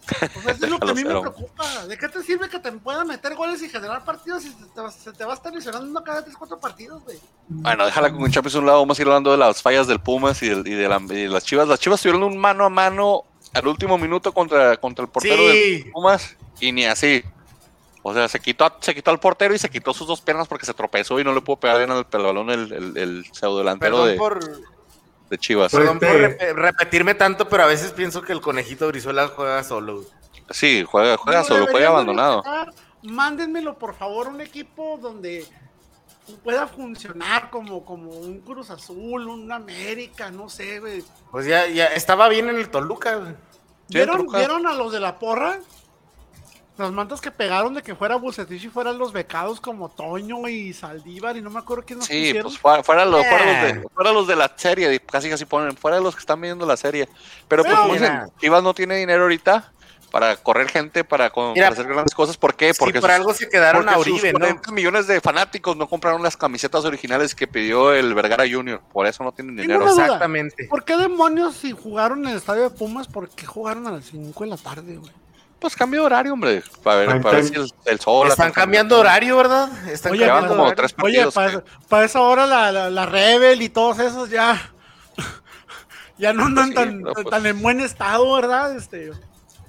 Sea, eso es (laughs) lo que a mí me preocupa. ¿De qué te sirve que te pueda meter goles y generar partidos si se te va, se te va a estar lesionando cada tres, cuatro partidos, güey? Bueno, déjala con Champions a un lado, vamos a ir hablando de las fallas del Pumas y, del- y de, la- y de las Chivas. Las Chivas tuvieron un mano a mano al último minuto contra, contra el portero Sí. del Pumas y ni así. O sea, se quitó, se quitó al portero y se quitó sus dos piernas porque se tropezó y no le pudo pegar bien al, al balón el, el, el pseudo delantero Perdón de, por, de Chivas. Perdón por este- rep- repetirme tanto, pero a veces pienso que el conejito Brizuela juega solo. Sí, juega, juega Lo solo, juega abandonado. Mándenmelo, por favor, un equipo donde pueda funcionar como, como un Cruz Azul, un América, no sé, güey. Pues ya, ya estaba bien en el Toluca. güey. Sí, ¿Vieron, Toluca. ¿Vieron a los de la porra? Las mantas que pegaron de que fuera Bucetich y fueran los becados como Toño y Saldívar y no me acuerdo quién nos Sí, pusieron. pues fuera, fuera los, fuera, los Eh. de, fuera los de la serie, casi casi ponen, fuera los que están viendo la serie. Pero pues Pero, como dicen, mira. Chivas no tiene dinero ahorita para correr gente, para, con- Mira, para hacer grandes cosas. ¿Por qué? Sí, Porque por sus- algo se quedaron porque a sus Uribe, ¿no? 40 millones de fanáticos no compraron las camisetas originales que pidió el Vergara Junior. Por eso no tienen dinero. Exactamente. ¿Por qué demonios si jugaron en el estadio de Pumas? ¿Por qué jugaron a las 5 de la tarde, güey? Pues cambio de horario, hombre. Para ver, para si el, el sol. Están cambiando horario, ¿verdad? Están Oye, cambiando como horario. tres Oye, partidos. para, esa hora la, la, la Rebel y todos esos ya. (laughs) Ya no andan Sí, tan, pues- tan en buen estado, ¿verdad? Este,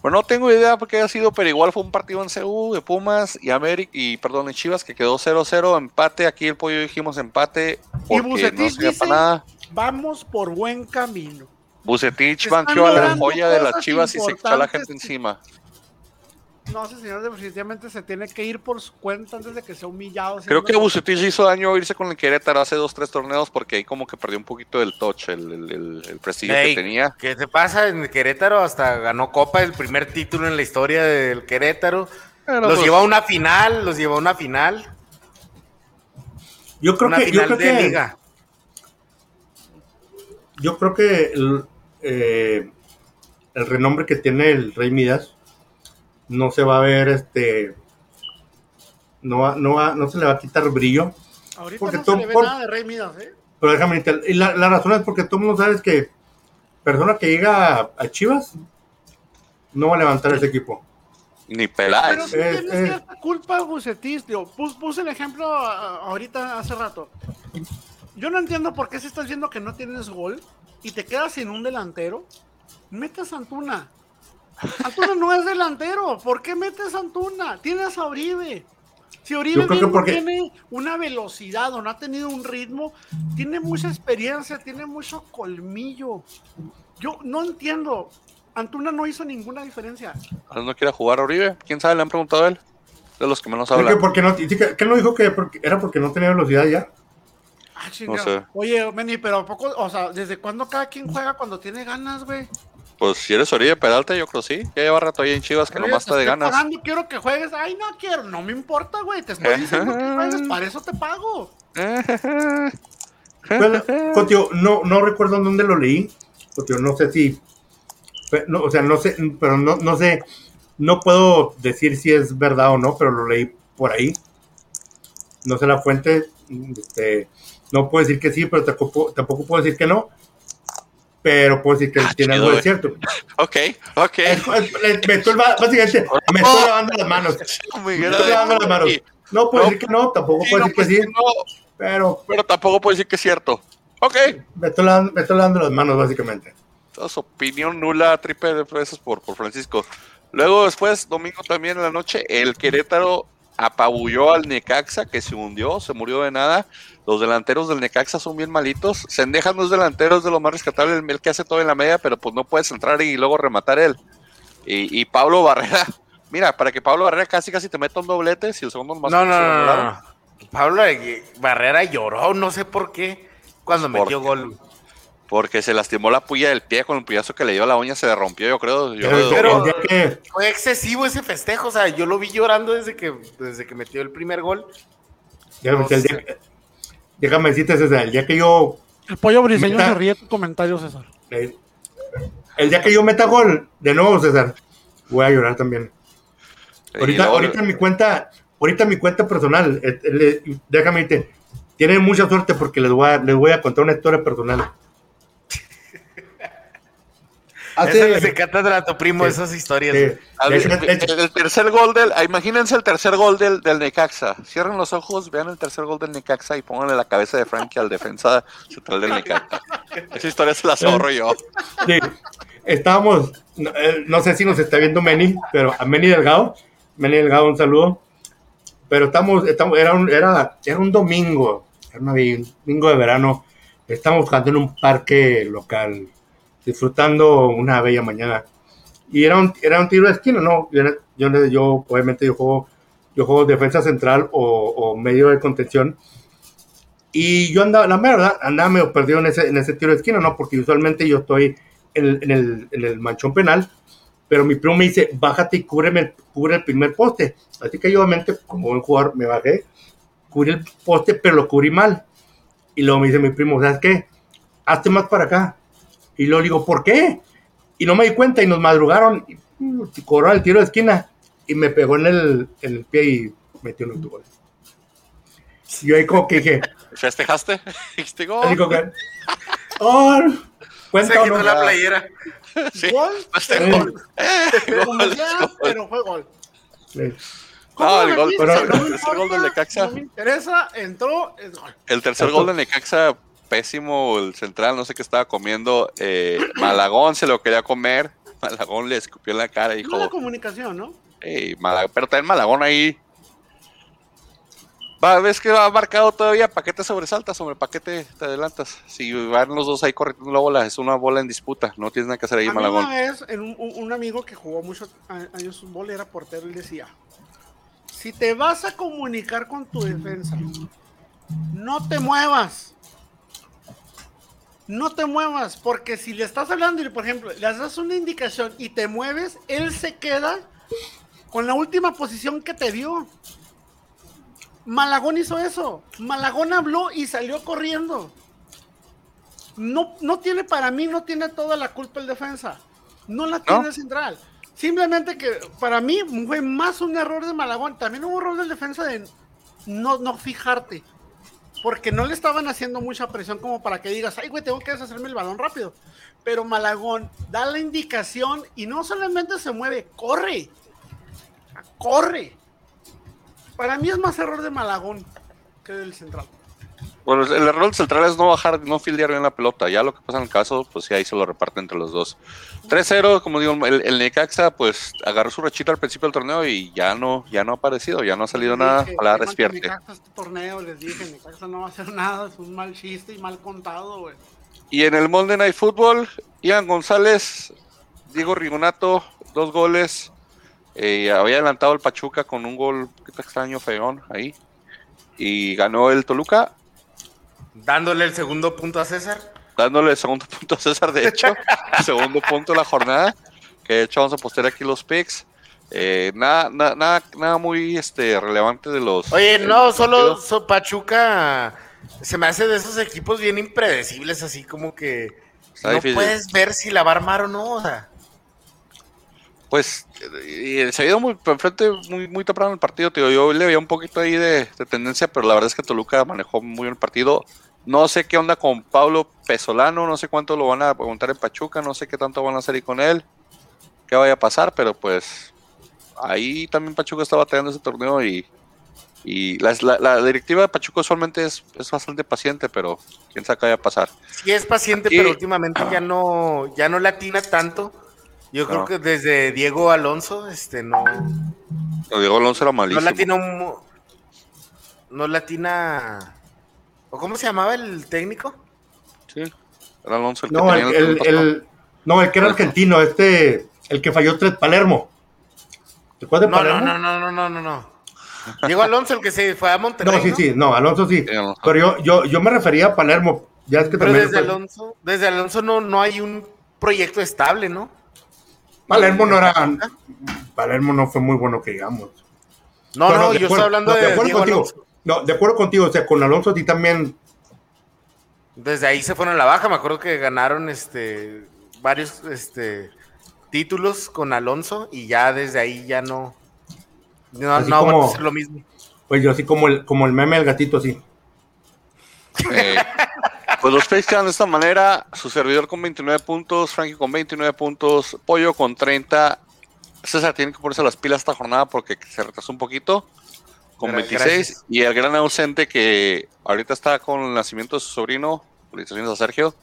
Bueno, no tengo idea por qué haya sido, pero igual fue un partido en CU de Pumas y América y perdón, en Chivas que quedó 0-0, empate. Aquí el pollo dijimos empate porque no Bucetich dice- para nada. vamos por buen camino. Bucetich banqueó a la joya de las Chivas y se echó a la gente encima. No, ese señor definitivamente se tiene que ir por su cuenta antes de que sea humillado. Creo que Bucetich hizo daño irse con el Querétaro hace dos, tres torneos porque ahí como que perdió un poquito del touch, el, el, el- el prestigio Ey, que tenía. ¿Qué te pasa? En Querétaro hasta ganó Copa, el primer título en la historia del Querétaro. Pero, Los pues, llevó a una final, los llevó a una final. Yo creo una que, yo final creo de que, liga. yo creo que el- eh, el renombre que tiene el Rey Midas no se va a ver este no va, no va, no se le va a quitar brillo Ahorita Porque no se le ve por- nada de Rey Midas, ¿eh? pero déjame y la, la razón es porque tú no sabes que persona que llega a, a Chivas no va a levantar ese equipo Ni Pero Peláez. sí Eh, tienes eh. cierta culpa, Bucetis. Digo, pus- puse el ejemplo ah, ahorita hace rato. Yo no entiendo por qué si estás viendo que no tienes gol y te quedas sin un delantero, metes a Antuna. Antuna no es delantero. ¿Por qué metes a Antuna? Tienes a Oribe. Si Oribe bien no porque- tiene una velocidad o no ha tenido un ritmo, tiene mucha experiencia, tiene mucho colmillo. Yo no entiendo. Antuna no hizo ninguna diferencia. No quiere jugar Oribe. ¿Quién sabe? Le han preguntado a él. De los que menos hablan. porque no, sí que- que no dijo que porque- era porque no tenía velocidad ya Ah, chingado. sé. Oye, Meni, pero ¿a poco, o sea, ¿desde cuándo cada quien juega cuando tiene ganas, güey? Pues si eres Oribe Peralta, yo creo sí. Ya lleva rato ahí en Chivas que Oye, nomás te está de ganas. pagando, quiero que juegues. Ay, no quiero, no me importa, güey. Te estoy diciendo que juegues, para eso te pago. Pero, Cotio, no, no recuerdo dónde lo leí. Cotio, no sé si. no, o sea, no sé, pero no, no sé. No puedo decir si es verdad o no, pero lo leí por ahí. No sé la fuente. Este, no puedo decir que sí, pero tampoco, tampoco puedo decir que no. Pero puedo decir que Ah, tiene algo de cierto. (laughs) ok, ok. Es- es- me estoy, básicamente, me estoy lavando las manos. (laughs) Me estoy lavando las manos. No puedo No. decir que no, tampoco sí, puedo no, decir pues que sí, no, pero pero tampoco puedo decir que es cierto. Ok. me estoy, lavando, me estoy lavando las manos, básicamente. Entonces, opinión nula, triple de veces por, por Francisco. Luego, después, domingo también en la noche, el Querétaro apabulló al Necaxa, que se hundió, se murió de nada. Los delanteros del Necaxa son bien malitos. Sendeja no es delantero, es de lo más rescatable, el, que hace todo en la media, pero pues no puedes entrar y luego rematar él. Y, y Pablo Barrera, (laughs) mira, para que Pablo Barrera casi casi te meta un doblete, si el segundo más No, no, no, no. Pablo Barrera lloró, no sé por qué, cuando ¿Por metió gol. Porque se lastimó la puya del pie con el puyazo que le dio a la uña, se le rompió, yo creo. Yo Pero, Fue excesivo ese festejo, o sea, yo lo vi llorando desde que, desde que metió el primer gol. déjame, No decirte, el sé. día que- déjame decirte, César, el día que yo El pollo briseño Meta- se ríe tu comentario, César. eh, el día que yo meta gol, de nuevo, César, voy a llorar también. Ahorita, luego- ahorita en mi cuenta, ahorita en mi cuenta personal, eh, eh, le- déjame decirte, tienen mucha suerte porque les voy a, les voy a contar una historia personal. Hace, les encanta a tu primo Sí. esas historias. sí, güey. A de ver, hecho, de hecho, el, el tercer gol del, ah, imagínense el tercer gol del, del Necaxa. Cierren los ojos, vean el tercer gol del Necaxa y pónganle la cabeza de Frankie al defensa central del Necaxa. Esa historia se la ahorro yo. Sí, estábamos, no, eh, no sé si nos está viendo Meni, pero a Meni Delgado, Meni Delgado, un saludo. Pero estamos, estamos era, un, era, era un domingo, era un domingo de verano. Estamos jugando en un parque local, disfrutando una bella mañana. Y era un, era un tiro de esquina, ¿no? Yo, yo, yo, obviamente, yo juego, yo juego defensa central o, o medio de contención. Y yo andaba, la verdad, andaba medio perdido en ese, en ese tiro de esquina, ¿no? Porque usualmente yo estoy en el, en el, en el manchón penal, pero mi primo me dice, bájate y cúbreme, cubre el primer poste. Así que yo obviamente, como buen jugador, me bajé, cubrí el poste, pero lo cubrí mal. Y luego me dice mi primo, ¿sabes qué? Hazte más para acá. Y luego le digo, ¿por qué? Y no me di cuenta y nos madrugaron y, y cobró el tiro de esquina y me pegó en el, en el pie y metió un autogol. Y yo ahí como que dije, ¿Festejaste? (laughs) Dijiste gol. así como que, oh, Se cuenta o quitó no? la playera. (laughs) Sí, Gol, Gol, (laughs) gol. pero fue gol. Sí. ¿Cómo No, el gol- pero- el tercer gol del Necaxa. No me interesa, entró. El tercer gol de Necaxa, pésimo, el central, no sé qué estaba comiendo. eh, (coughs) Malagón se lo quería comer. Malagón le escupió en la cara y dijo, Mala comunicación, ¿no? "Ey, Mala- pero también Malagón ahí. Va, ves que va marcado todavía, paquete sobresalta, sobre paquete te adelantas. Si van los dos ahí corriendo la bola, es una bola en disputa, no tienes nada que hacer ahí, A Malagón. una vez, en un, amigo que jugó muchos años fútbol, era portero, él decía, si te vas a comunicar con tu defensa, no te muevas. No te muevas, porque si le estás hablando y, por ejemplo, le das una indicación y te mueves, él se queda con la última posición que te dio. Malagón hizo eso. Malagón habló y salió corriendo. no, no tiene, para mí, no tiene toda la culpa el defensa. No la tiene el central. Simplemente que para mí fue más un error de Malagón. También hubo un error del defensa de no, no fijarte. Porque no le estaban haciendo mucha presión como para que digas, ay, güey, tengo que deshacerme el balón rápido. Pero Malagón da la indicación y no solamente se mueve, corre. Corre. Para mí es más error de Malagón que del central. Bueno, el error central es no bajar, no fildear bien la pelota. Ya lo que pasa en el caso, pues sí, ahí se lo reparte entre los dos. 3-0, como digo, el, el, Necaxa, pues agarró su rachita al principio del torneo y ya no, ya no ha aparecido, ya no ha salido nada. la despierte. Necaxa este torneo, les dije, Necaxa no va a hacer nada, es un mal chiste y mal contado, güey. Y en el Monday Night Football, Ian González, Diego Rigonato, dos goles. Eh, había adelantado el Pachuca con un gol, qué extraño, feón, ahí. Y ganó el Toluca Dándole el segundo punto a César. Dándole el segundo (laughs) punto a César, de hecho. (laughs) segundo punto de la jornada. Que de hecho vamos a postear aquí los picks. Eh, nada, nada, nada, muy este, relevante de los. Oye, no, solo Pachuca se me hace de esos equipos bien impredecibles, así como que no puedes ver si la va a armar o no. O sea. Pues se ha ido muy enfrente muy, muy temprano el partido, tío. Yo le veía un poquito ahí de, de, tendencia, pero la verdad es que Toluca manejó muy bien el partido. No sé qué onda con Pablo Pesolano, no sé cuánto lo van a preguntar en Pachuca, no sé qué tanto van a hacer ahí con él, qué vaya a pasar, pero pues ahí también Pachuca está batallando ese torneo y, y la, directiva de Pachuca usualmente es, es, bastante paciente, pero quién sabe qué vaya a pasar. Sí es paciente, pero últimamente ya no, ya no latina tanto. Yo creo que desde Diego Alonso, este no. Diego Alonso era malísimo. No latina no latina cómo se llamaba el técnico? Sí, era Alonso el que no, el, no, el que era argentino, este, el que falló tres, Palermo. ¿Te acuerdas de Palermo? No, no, no, no, no, no. Diego Alonso, el que se fue a Monterrey. No, sí, sí, no, Alonso sí. Pero yo, yo, yo me refería a Palermo. Ya es que Pero desde Alonso, desde Alonso no, no hay un proyecto estable, ¿no? Palermo no era. Palermo no fue muy bueno que digamos. No, no, yo estoy hablando de, de Diego Alonso. No, de acuerdo contigo, o sea, con Alonso sí también. Desde ahí se fueron a la baja, me acuerdo que ganaron este varios este títulos con Alonso y ya desde ahí ya no no, no como, a ser lo mismo. Pues yo así como el como el meme del gatito así. Eh, pues los Face quedan de esta manera, su servidor con 29 puntos, Frankie con 29 puntos, Pollo con 30. César tiene que ponerse las pilas esta jornada porque se retrasó un poquito con 26 y el gran ausente que ahorita está con el nacimiento de su sobrino, felicitaciones a Sergio,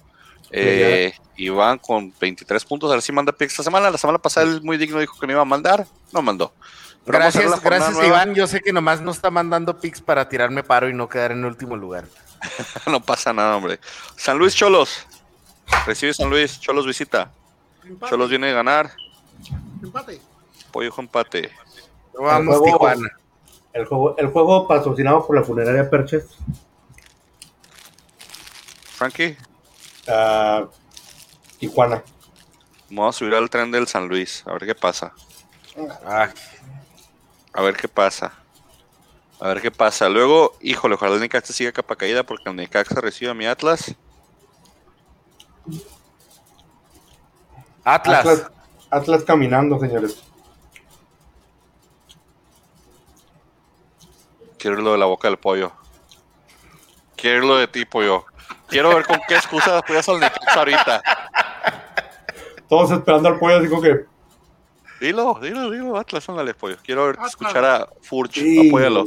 eh, Iván con 23 puntos, a ver si manda pick esta semana, la semana pasada él muy digno dijo que no iba a mandar, no mandó. gracias, gracias Iván, yo sé que nomás no está mandando picks para tirarme paro y no quedar en último lugar. (laughs) no pasa nada, hombre. San Luis Cholos, recibe San Luis, Cholos visita. Cholos viene a ganar. Empate. Pollo empate. Vamos, Tijuana. El juego, el juego patrocinado por la funeraria Perches. Frankie. Uh, Tijuana. Vamos a subir al tren del San Luis, a ver qué pasa. Ah. A ver qué pasa. A ver qué pasa. Luego, híjole, ojalá el Necaxa siga capa caída porque el Necaxa recibe a mi Atlas. Atlas. Atlas, Atlas caminando, señores. Quiero lo de la boca del pollo. Quiero lo de ti, pollo. Quiero ver con qué excusa (laughs) puedes al Necaxa ahorita. Todos esperando al pollo, digo que. Dilo, dilo, dilo, Atlas, ándale, pollo. Quiero ver, escuchar a Furch. Sí. Apóyalo.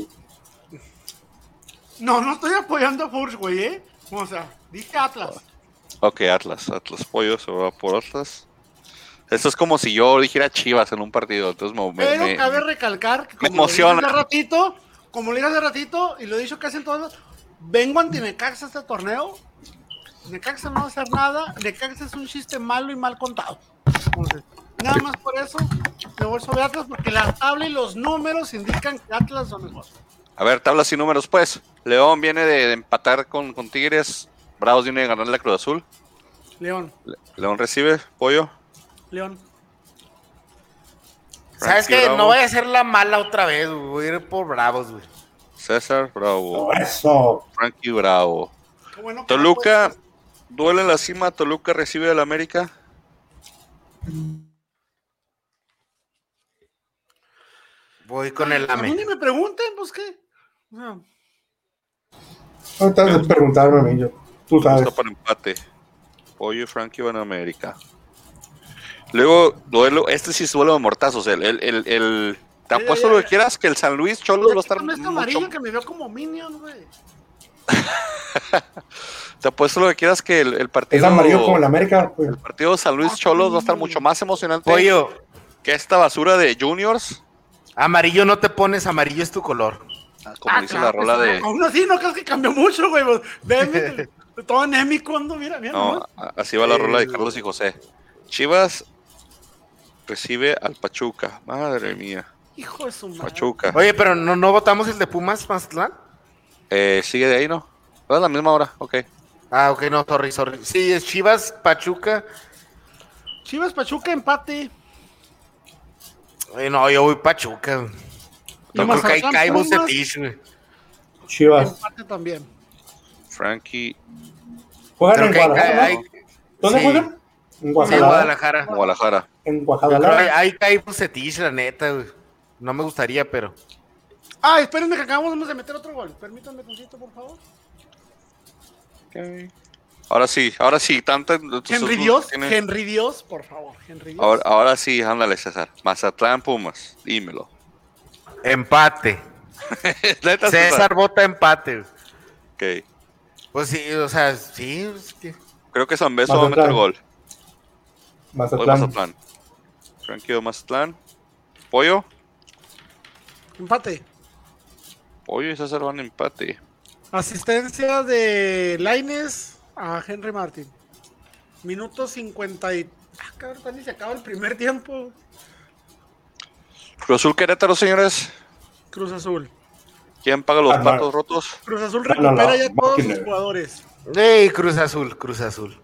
No, no estoy apoyando a Furch, güey, ¿eh? O sea, dije Atlas. Ok, Atlas, Atlas, pollo, se va por Atlas. Esto es como si yo dijera Chivas en un partido, entonces me, Pero cabe recalcar que como me emociona. ratito, como le dije hace ratito, y lo he dicho casi en todos, vengo ante Necaxa este torneo. Necaxa no va a hacer nada. Necaxa es un chiste malo y mal contado. nada más por eso me voy sobre Atlas, porque la tabla y los números indican que Atlas son mejor. A ver, tablas y números, pues. León viene de, empatar con, con, Tigres. Bravos viene de ganar la Cruz Azul. León. León recibe, pollo. León. ¿Sabes qué? No voy a hacer la mala otra vez, Voy a ir por Bravos, güey. César Bravo. Eso. Frankie Bravo. Toluca. Duele en la cima, Toluca recibe al América. Voy con el A mí AME. ni me pregunten, pues qué. No te has de preguntarme a mí, yo. Tú sabes. Está para empate. Pollo y Frankie van a América. Luego, duelo, este sí es duelo de mortazos. El, el, el, el- te apuesto ya, lo que quieras que el San Luis Cholos va a estar quítame este mucho. amarillo que me veo como Minion, güey. (laughs) Te apuesto lo que quieras que el, el partido. Es amarillo como el América. Pues. el partido San Luis Cholos va a estar mucho más emocionante Pollo, que esta basura de Juniors. amarillo no te pones, amarillo es tu color. Como Ah, dice claro la rola de. Aún así, no crees que cambió mucho, güey. pues, Veme, (laughs) todo anémico, ando, mira, mira. No, nomás. a- así va la rola de Carlos y José. Chivas recibe al Pachuca. Madre mía. Hijo de su madre. Pachuca. Oye, pero no, no votamos el de Pumas, Mazatlán. Eh, sigue de ahí, ¿no? Es la misma hora, ok. Ah, ok, no, sorry, sorry. Sí, es Chivas, Pachuca. Chivas Pachuca empate. Eh, no, yo voy Pachuca. Y No creo que ahí cae Bucetich, güey. Chivas. También. Frankie Juegan Creo en. Guadalajara. ¿no? ¿Dónde sí. juegan? En Guadalajara. Guadalajara. Guadalajara. En Yo Guadalajara. ahí cae Bucetich, la neta, güey. No me gustaría, pero. Ah, espérenme que acabamos de meter otro gol. Permítanme tantito, por favor. Ok. Ahora sí, ahora sí, entonces, Henry Dios, tienes- Henry Dios, por favor. Henry Dios. Ahora, ahora sí, ándale, César. Mazatlán Pumas, dímelo. Empate. (laughs) César vota empate. Ok. Pues sí, o sea, sí. es que- Creo que San Beso va a meter gol. Mazatlán. Mazatlán. Frankie de Mazatlán. Pollo. Empate. Pollo y César van a empate. Asistencia de Laines a Henry Martin. Minuto 50 y... Ah, cabrón, ni se acaba el primer tiempo. Cruz Azul Querétaro, señores. Cruz Azul. ¿Quién paga los Ah, no. platos rotos? Cruz Azul No, no, recupera no, ya todos sus máquina. jugadores. Ey, Cruz Azul, Cruz Azul.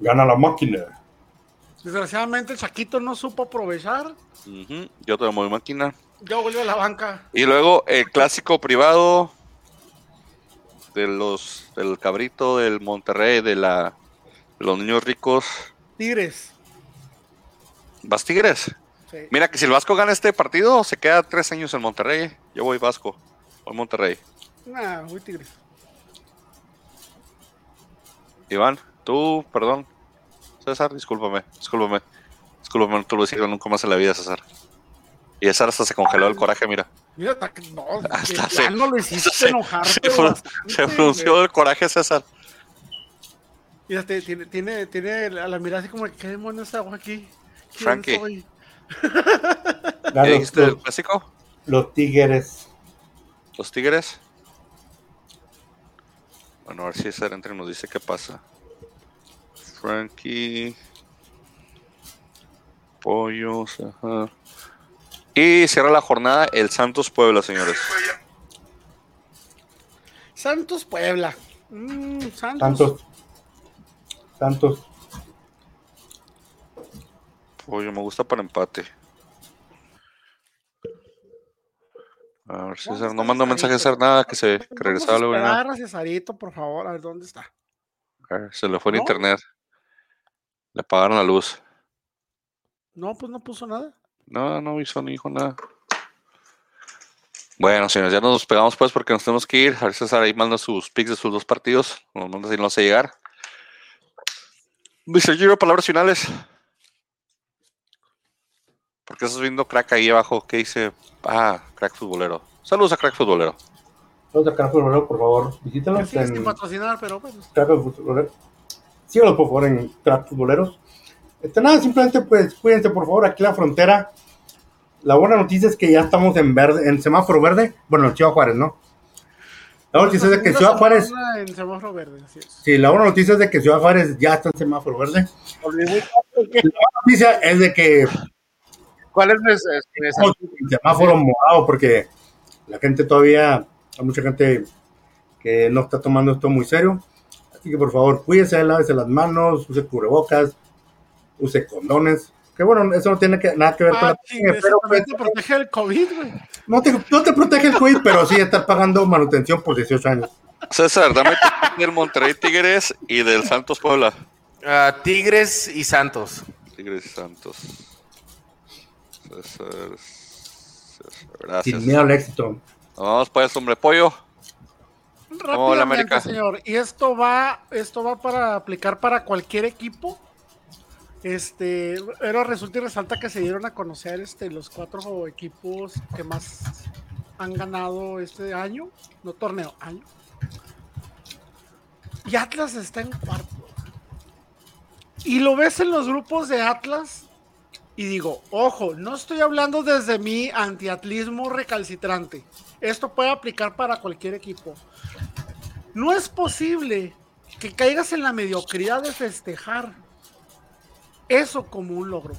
Gana la máquina. Desgraciadamente el Chaquito no supo aprovechar. Ujú, Yo te muy máquina. Ya vuelve a la banca. Y luego el clásico privado de los del cabrito del Monterrey, de la de los niños ricos. Tigres. ¿Vas Tigres? Sí. Mira que si el Vasco gana este partido, se queda tres años en Monterrey. Yo voy Vasco. Voy Monterrey. Nah, muy Tigres. Iván, tú, perdón. César, discúlpame, discúlpame. Discúlpame, no te lo decía nunca más en la vida, César. Y César hasta se congeló el coraje, mira. Mira, hasta que no, (laughs) Hasta que se- no lo hiciste (laughs) se- enojar. se, bastante, se frunció el coraje, César. Mira, tiene, tiene, tiene a la mirada así como, ¿qué demonios hago aquí? ¿Quién Frankie. soy? ¿Qué los, dijiste del clásico? los Tigres. ¿Los Tigres? Bueno, a ver si César entre y nos dice qué pasa. Frankie. Pollos, ajá. Y cierra la jornada el Santos Puebla, señores. Santos Puebla. Mm, Santos. Santos. Santos. Pollo, me gusta para empate. A ver, ¿Dónde César, no mandó mensaje a César nada, que se que regresaba luego. a Cesarito, por favor, a ver dónde está. A ver, Se le fue el ¿No? internet. Le apagaron la luz. No, pues no puso nada. No, no hizo ni dijo nada. Bueno, señores, ya nos pegamos pues porque nos tenemos que ir. A ver, César ahí manda sus picks de sus dos partidos. Nos manda si no hace llegar. Mr. Giro, palabras finales. ¿Por qué estás viendo crack ahí abajo? ¿Qué dice? Ah, crack futbolero. Saludos a crack futbolero. Los de Crack Futbolero, por favor, visítanos Que sin en patrocinar, pero bueno. Crack Futbolero. Síganos, por favor, en Crack Futboleros. Este, nada, simplemente, pues, cuídense, por favor, aquí en la frontera. La buena noticia es que ya estamos en verde, en semáforo verde. Bueno, en Ciudad Juárez, ¿no? La buena noticia es de que Ciudad Juárez, En semáforo verde, así es. sí, la buena noticia es de que Ciudad Juárez ya está en semáforo verde. La buena noticia es de que ¿Cuál es nuestra- en semáforo morado porque la gente todavía, hay mucha gente que no está tomando esto muy serio. Así que por favor, cuídese, lávese las manos, use cubrebocas, use condones. Que bueno, eso no tiene que, nada que ver con Ah, la sí, pero también pues, te protege del COVID, güey. no, te, no te protege el COVID, pero sí estar pagando manutención por 18 años. César, dame tu (laughs) del Monterrey Tigres y del Santos Puebla. Ah, Tigres y Santos. Tigres y Santos. César, César, Gracias. Sin miedo al éxito. Vamos pues, hombre pollo. Rápidamente, América? señor. Y esto va, esto va para aplicar para cualquier equipo. Este, pero resulta y resalta que se dieron a conocer este, los cuatro equipos que más han ganado este año, no torneo, año. Y Atlas está en cuarto. Y lo ves en los grupos de Atlas y digo, ojo, no estoy hablando desde mi antiatlismo recalcitrante. Esto puede aplicar para cualquier equipo. No es posible que caigas en la mediocridad de festejar eso como un logro.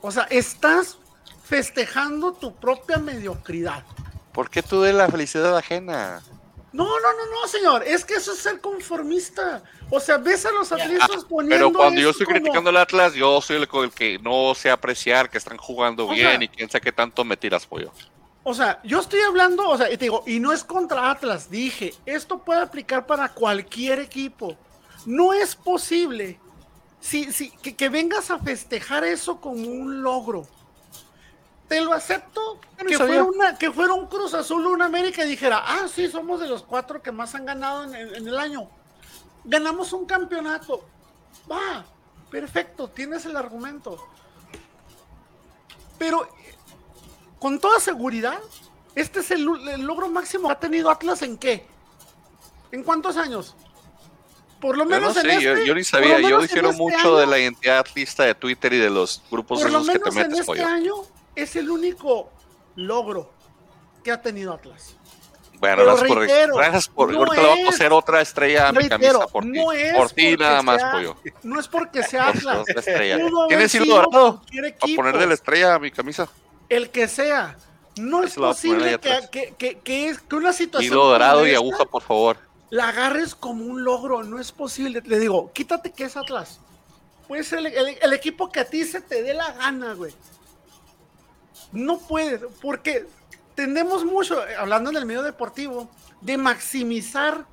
O sea, estás festejando tu propia mediocridad. ¿Por qué tú de la felicidad ajena? No, no, no, no, señor. Es que eso es ser conformista. O sea, ves a los atletas poniendo. Pero cuando yo esto estoy como- criticando al Atlas, yo soy el, el que no sé apreciar que están jugando O bien sea- y quién sabe qué tanto me tiras, pollo. O sea, yo estoy hablando, o sea, y te digo, y no es contra Atlas, dije, esto puede aplicar para cualquier equipo. No es posible si, si, que, que vengas a festejar eso como un logro. Te lo acepto no que fuera, una, que fuera un Cruz Azul o un América y dijera, ah, sí, somos de los cuatro que más han ganado en, el- en el año. Ganamos un campeonato. Va, perfecto, tienes el argumento. Pero con toda seguridad, este es el, el logro máximo que ha tenido Atlas en qué? ¿En cuántos años? Por lo Yo no menos en sé, yo, este. yo ni sabía, yo menos en difiero este mucho de la identidad lista de Twitter y de los grupos Por lo esos que te menos en metes, este pollo. año es el único logro que ha tenido Atlas. Bueno, gracias por, gracias por no ahorita le voy a es- coser otra estrella a mi Reitero, camisa por ti. no es por ti nada más, pollo. No es porque (laughs) sea Atlas. ¿Tienes hilo dorado? equipo. ponerle la estrella a mi camisa. el que sea. No es a posible que, que, que, que es, que una situación. Hilo dorado y aguja, por favor. La agarres como un logro. No es posible. Le digo, quítate que es Atlas. Puede ser el, el- el equipo que a ti se te dé la gana, güey. No puedes, porque tendemos mucho, eh, hablando en el medio deportivo, de maximizar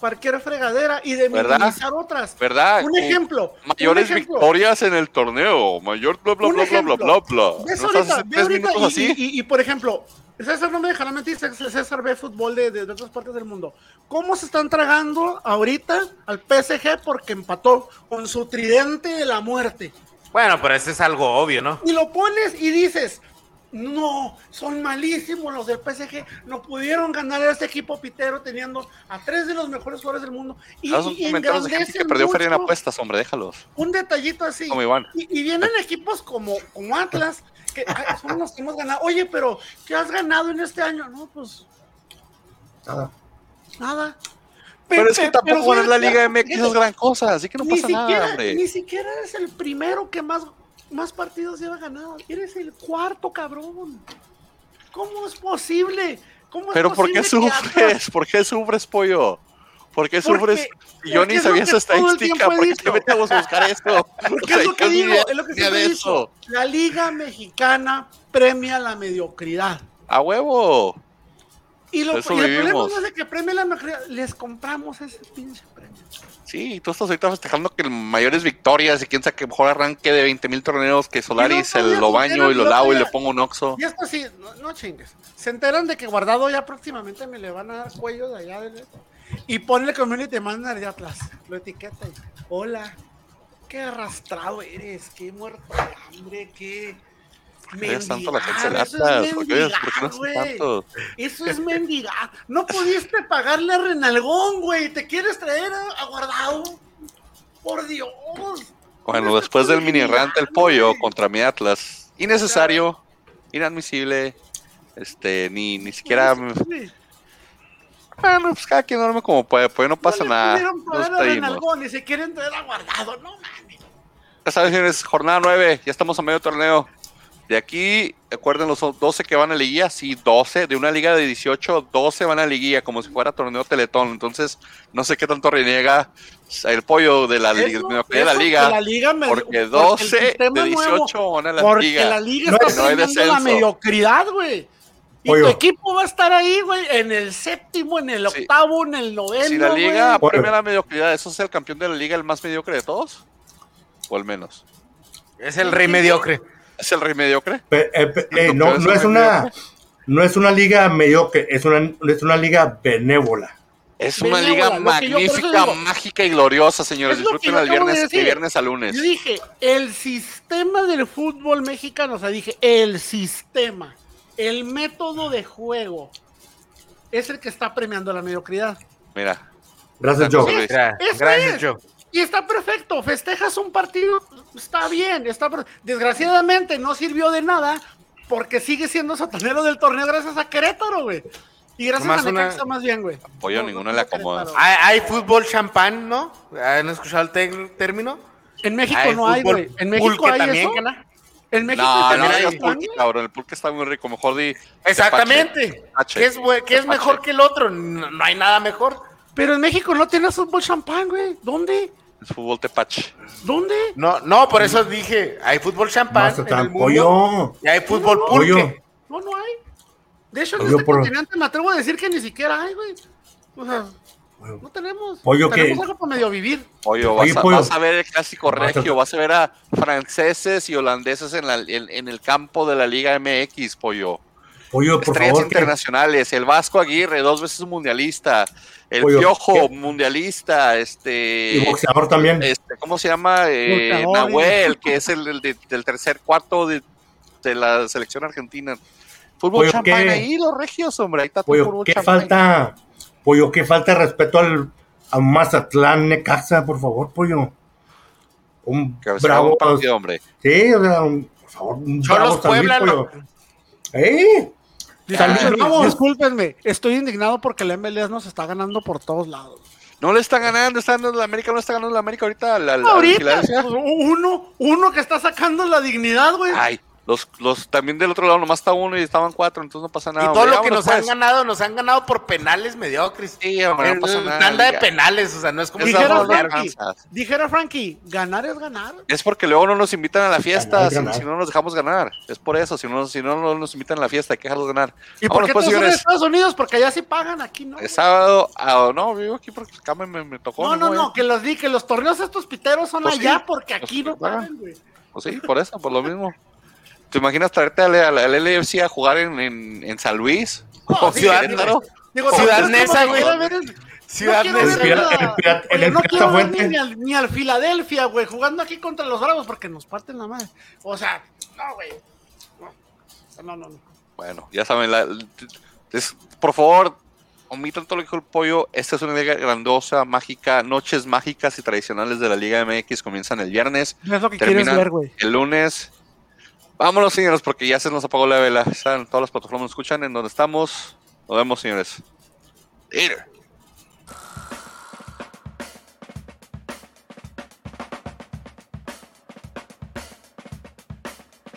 cualquier fregadera y de ¿Verdad? minimizar otras. ¿Verdad? Un ejemplo. Mayores un ejemplo. victorias en el torneo. Mayor bla bla bla bla bla bla bla. Ves ¿No ahorita, ve y, así? y- y, por ejemplo, César no me dejará mentir, César César ve fútbol de, de- de otras partes del mundo. ¿Cómo se están tragando ahorita al PSG porque empató con su tridente de la muerte? Bueno, pero ese es algo obvio, ¿no? Y lo pones y dices, no, son malísimos los del PSG, no pudieron ganar a este equipo pitero teniendo a tres de los mejores jugadores del mundo. Y, son y comentarios de gente que engrandecen perdió feria en apuestas, hombre, déjalos. Un detallito así. Como Iván. Y, y vienen equipos como, como Atlas, que ay, son los que hemos ganado. Oye, pero ¿qué has ganado en este año? No, pues Nada. nada. Pero es que tampoco ganar la Liga MX es gran cosa, así que no pasa siquiera, nada, hombre. Ni siquiera eres el primero que más, más partidos lleva ganado. Eres el cuarto, cabrón. ¿Cómo es posible? ¿Cómo es Pero ¿por qué sufres? (laughs) ¿Por qué sufres, pollo? ¿Por qué Porque- sufres? Y yo porque ni sabía esa estadística, ¿por qué te metemos a buscar (laughs) esto? Porque es lo que digo, es lo que siempre. La Liga Mexicana premia la mediocridad. A huevo. Y, lo, y el problema no es de que premie la mediocridad, les compramos ese pinche. Sí, tú estás ahorita festejando que el mayores victorias y quién sabe que mejor arranque de 20 mil torneos que Solaris, el lo baño y lo lavo y le pongo un oxo. Y esto sí, no, no chingues. Se enteran de que guardado ya próximamente me le van a dar cuello de allá del y ponle community manager de Atlas. Lo etiqueta y hola. Qué arrastrado eres, qué muerto de hambre, qué Tanto la eso es ¿por qué, por qué no mendigar, son güey. tantos? Eso es mendigar. No pudiste pagarle a Renalgón, güey. ¿Te quieres traer a, a guardado? Por Dios. Bueno, No después del mini rant del pollo güey. contra mi Atlas, innecesario, inadmisible, este, ni, ni siquiera... Bueno, pues cada quien duerme como puede, pues no pasa nada. y se quieren traer a guardado. No mames. Ya saben, señores, jornada 9, ya estamos a medio torneo. De aquí, recuerden los 12 que van a liguilla, sí, 12, de una liga de 18, 12 van a liguilla, como si fuera torneo Teletón. Entonces, no sé qué tanto reniega el pollo de la, liga, Eso- de la eso liga, que la liga me- porque porque el 12 sistema de nuevo- 18 van a la Porque liga. la liga está no la mediocridad, güey. Y tu equipo va a estar ahí, güey, en el séptimo, en el Sí. octavo, en el noveno. Si la liga premia la mediocridad, ¿eso es el campeón de la liga el más mediocre de todos? ¿O el menos? Es el rey mediocre. ¿Es el rey mediocre? Pe- eh, pe- eh, no, que es no es un una, mediocre. no es una liga mediocre, es una, es una liga benévola. Es una Benévola, liga magnífica, digo. mágica y gloriosa, señores. Yo el de viernes, de decir. viernes a lunes. Yo dije, el sistema del fútbol mexicano, o sea, dije, el sistema, el método de juego, es el que está premiando la mediocridad. Mira, Gracias, Joe. Gracias, es. Joe. Y está perfecto, festejas un partido, está bien, está desgraciadamente no sirvió de nada porque sigue siendo sotanero del torneo gracias a Querétaro, güey. Y gracias Nomás a una- Necaxa más bien, güey. Pollo, No, le acomoda. Hay, hay fútbol champán, ¿no? ¿Han escuchado el término? En México no hay, güey. En México pulque hay también, eso. gana. En México no, no también hay pulque, eso. cabrón. El pulque está muy rico. Mejor di. Exactamente. ¿Qué es, bue- qué es mejor que el otro? No, no hay nada mejor. Pero en México no tienes fútbol champán, güey. ¿Dónde? Es fútbol tepache. ¿Dónde? No, no, por eso dije, hay fútbol champán en el Mazatlán, mundo pollo. y hay fútbol Pollo. pulque. No, no hay. De hecho, en Pollo este por- continente me atrevo a decir que ni siquiera hay, güey. O sea, no tenemos. Pollo tenemos que- algo para medio vivir. Pollo, Oye, vas, a, Pollo. vas a ver el clásico a- regio. Vas a ver a franceses y holandeses en, la- en- en el campo de la Liga MX, Pollo. Pollo, por Estrellas favor. que- internacionales. El Vasco Aguirre, dos veces mundialista. El Pollo, Piojo, ¿qué? mundialista. Este. Y boxeador también. este, ¿cómo se llama? Eh, Nahuel, que es el, el de- del tercer cuarto de, de la selección argentina. Fútbol Pollo, ahí, los regios, hombre. Ahí está tu Pollo, fútbol ¿qué champán. falta? Pollo, ¿qué falta de respeto al a Mazatlán Necaxa, por favor, pollo? Un Que bravo. un partido, hombre. Sí, o sea, un, por favor, un Cholos bravo Puebla, pollo. no. ¡Eh! Discúlpenme, estoy indignado porque el MLS nos está ganando por todos lados. No le está ganando, está ganando la América, no está ganando la América ahorita. La, la- Ahorita, uno, uno que está sacando la dignidad, güey. Ay, los, los también del otro lado nomás está uno y estaban cuatro, entonces no pasa Y nada. todo hombre. lo que nos han pues. ganado, nos han ganado por penales mediocres. Sí, hombre, no En pasa nada. tanda de penales, o sea, no es como Dijera Frankie, dijera Frankie, ganar es ganar. Es porque luego no nos invitan a la fiesta, Ganar, si, ganar. si no nos dejamos ganar. Es por eso, si no, si no, no nos invitan a la fiesta, hay que dejarlos ganar. ¿Y por Vámonos, qué pues, todos en. Estados Unidos? Porque allá sí pagan, aquí no. Es sábado, ah, no, vivo aquí porque acá me, me, me tocó. No, no, no, que los di, que los torneos estos piteros son Pues sí, allá porque aquí no pagan, güey. Pues sí, por eso, por lo mismo. ¿Te imaginas traerte al, al, al LFC a jugar en, en, en San Luis? No, ¿O sí, Ciudad-? Digo, Ciudad que güey. Ciudad ver El pirata- no quiero ver Fuente. ni al, ni al Filadelfia, güey, jugando aquí contra los Bravos porque nos parten la madre. O sea, no, güey. No, no, no. no. Bueno, ya saben, la- es- por favor, omitan todo lo que dijo el pollo. Esta es una liga grandiosa, mágica. Noches mágicas y tradicionales de la Liga MX comienzan el viernes. Es lo que Terminan quieres ver, güey. el lunes. Vámonos, señores, porque ya se nos apagó la vela. Están todas las plataformas, nos escuchan en donde estamos. Nos vemos, señores. Later.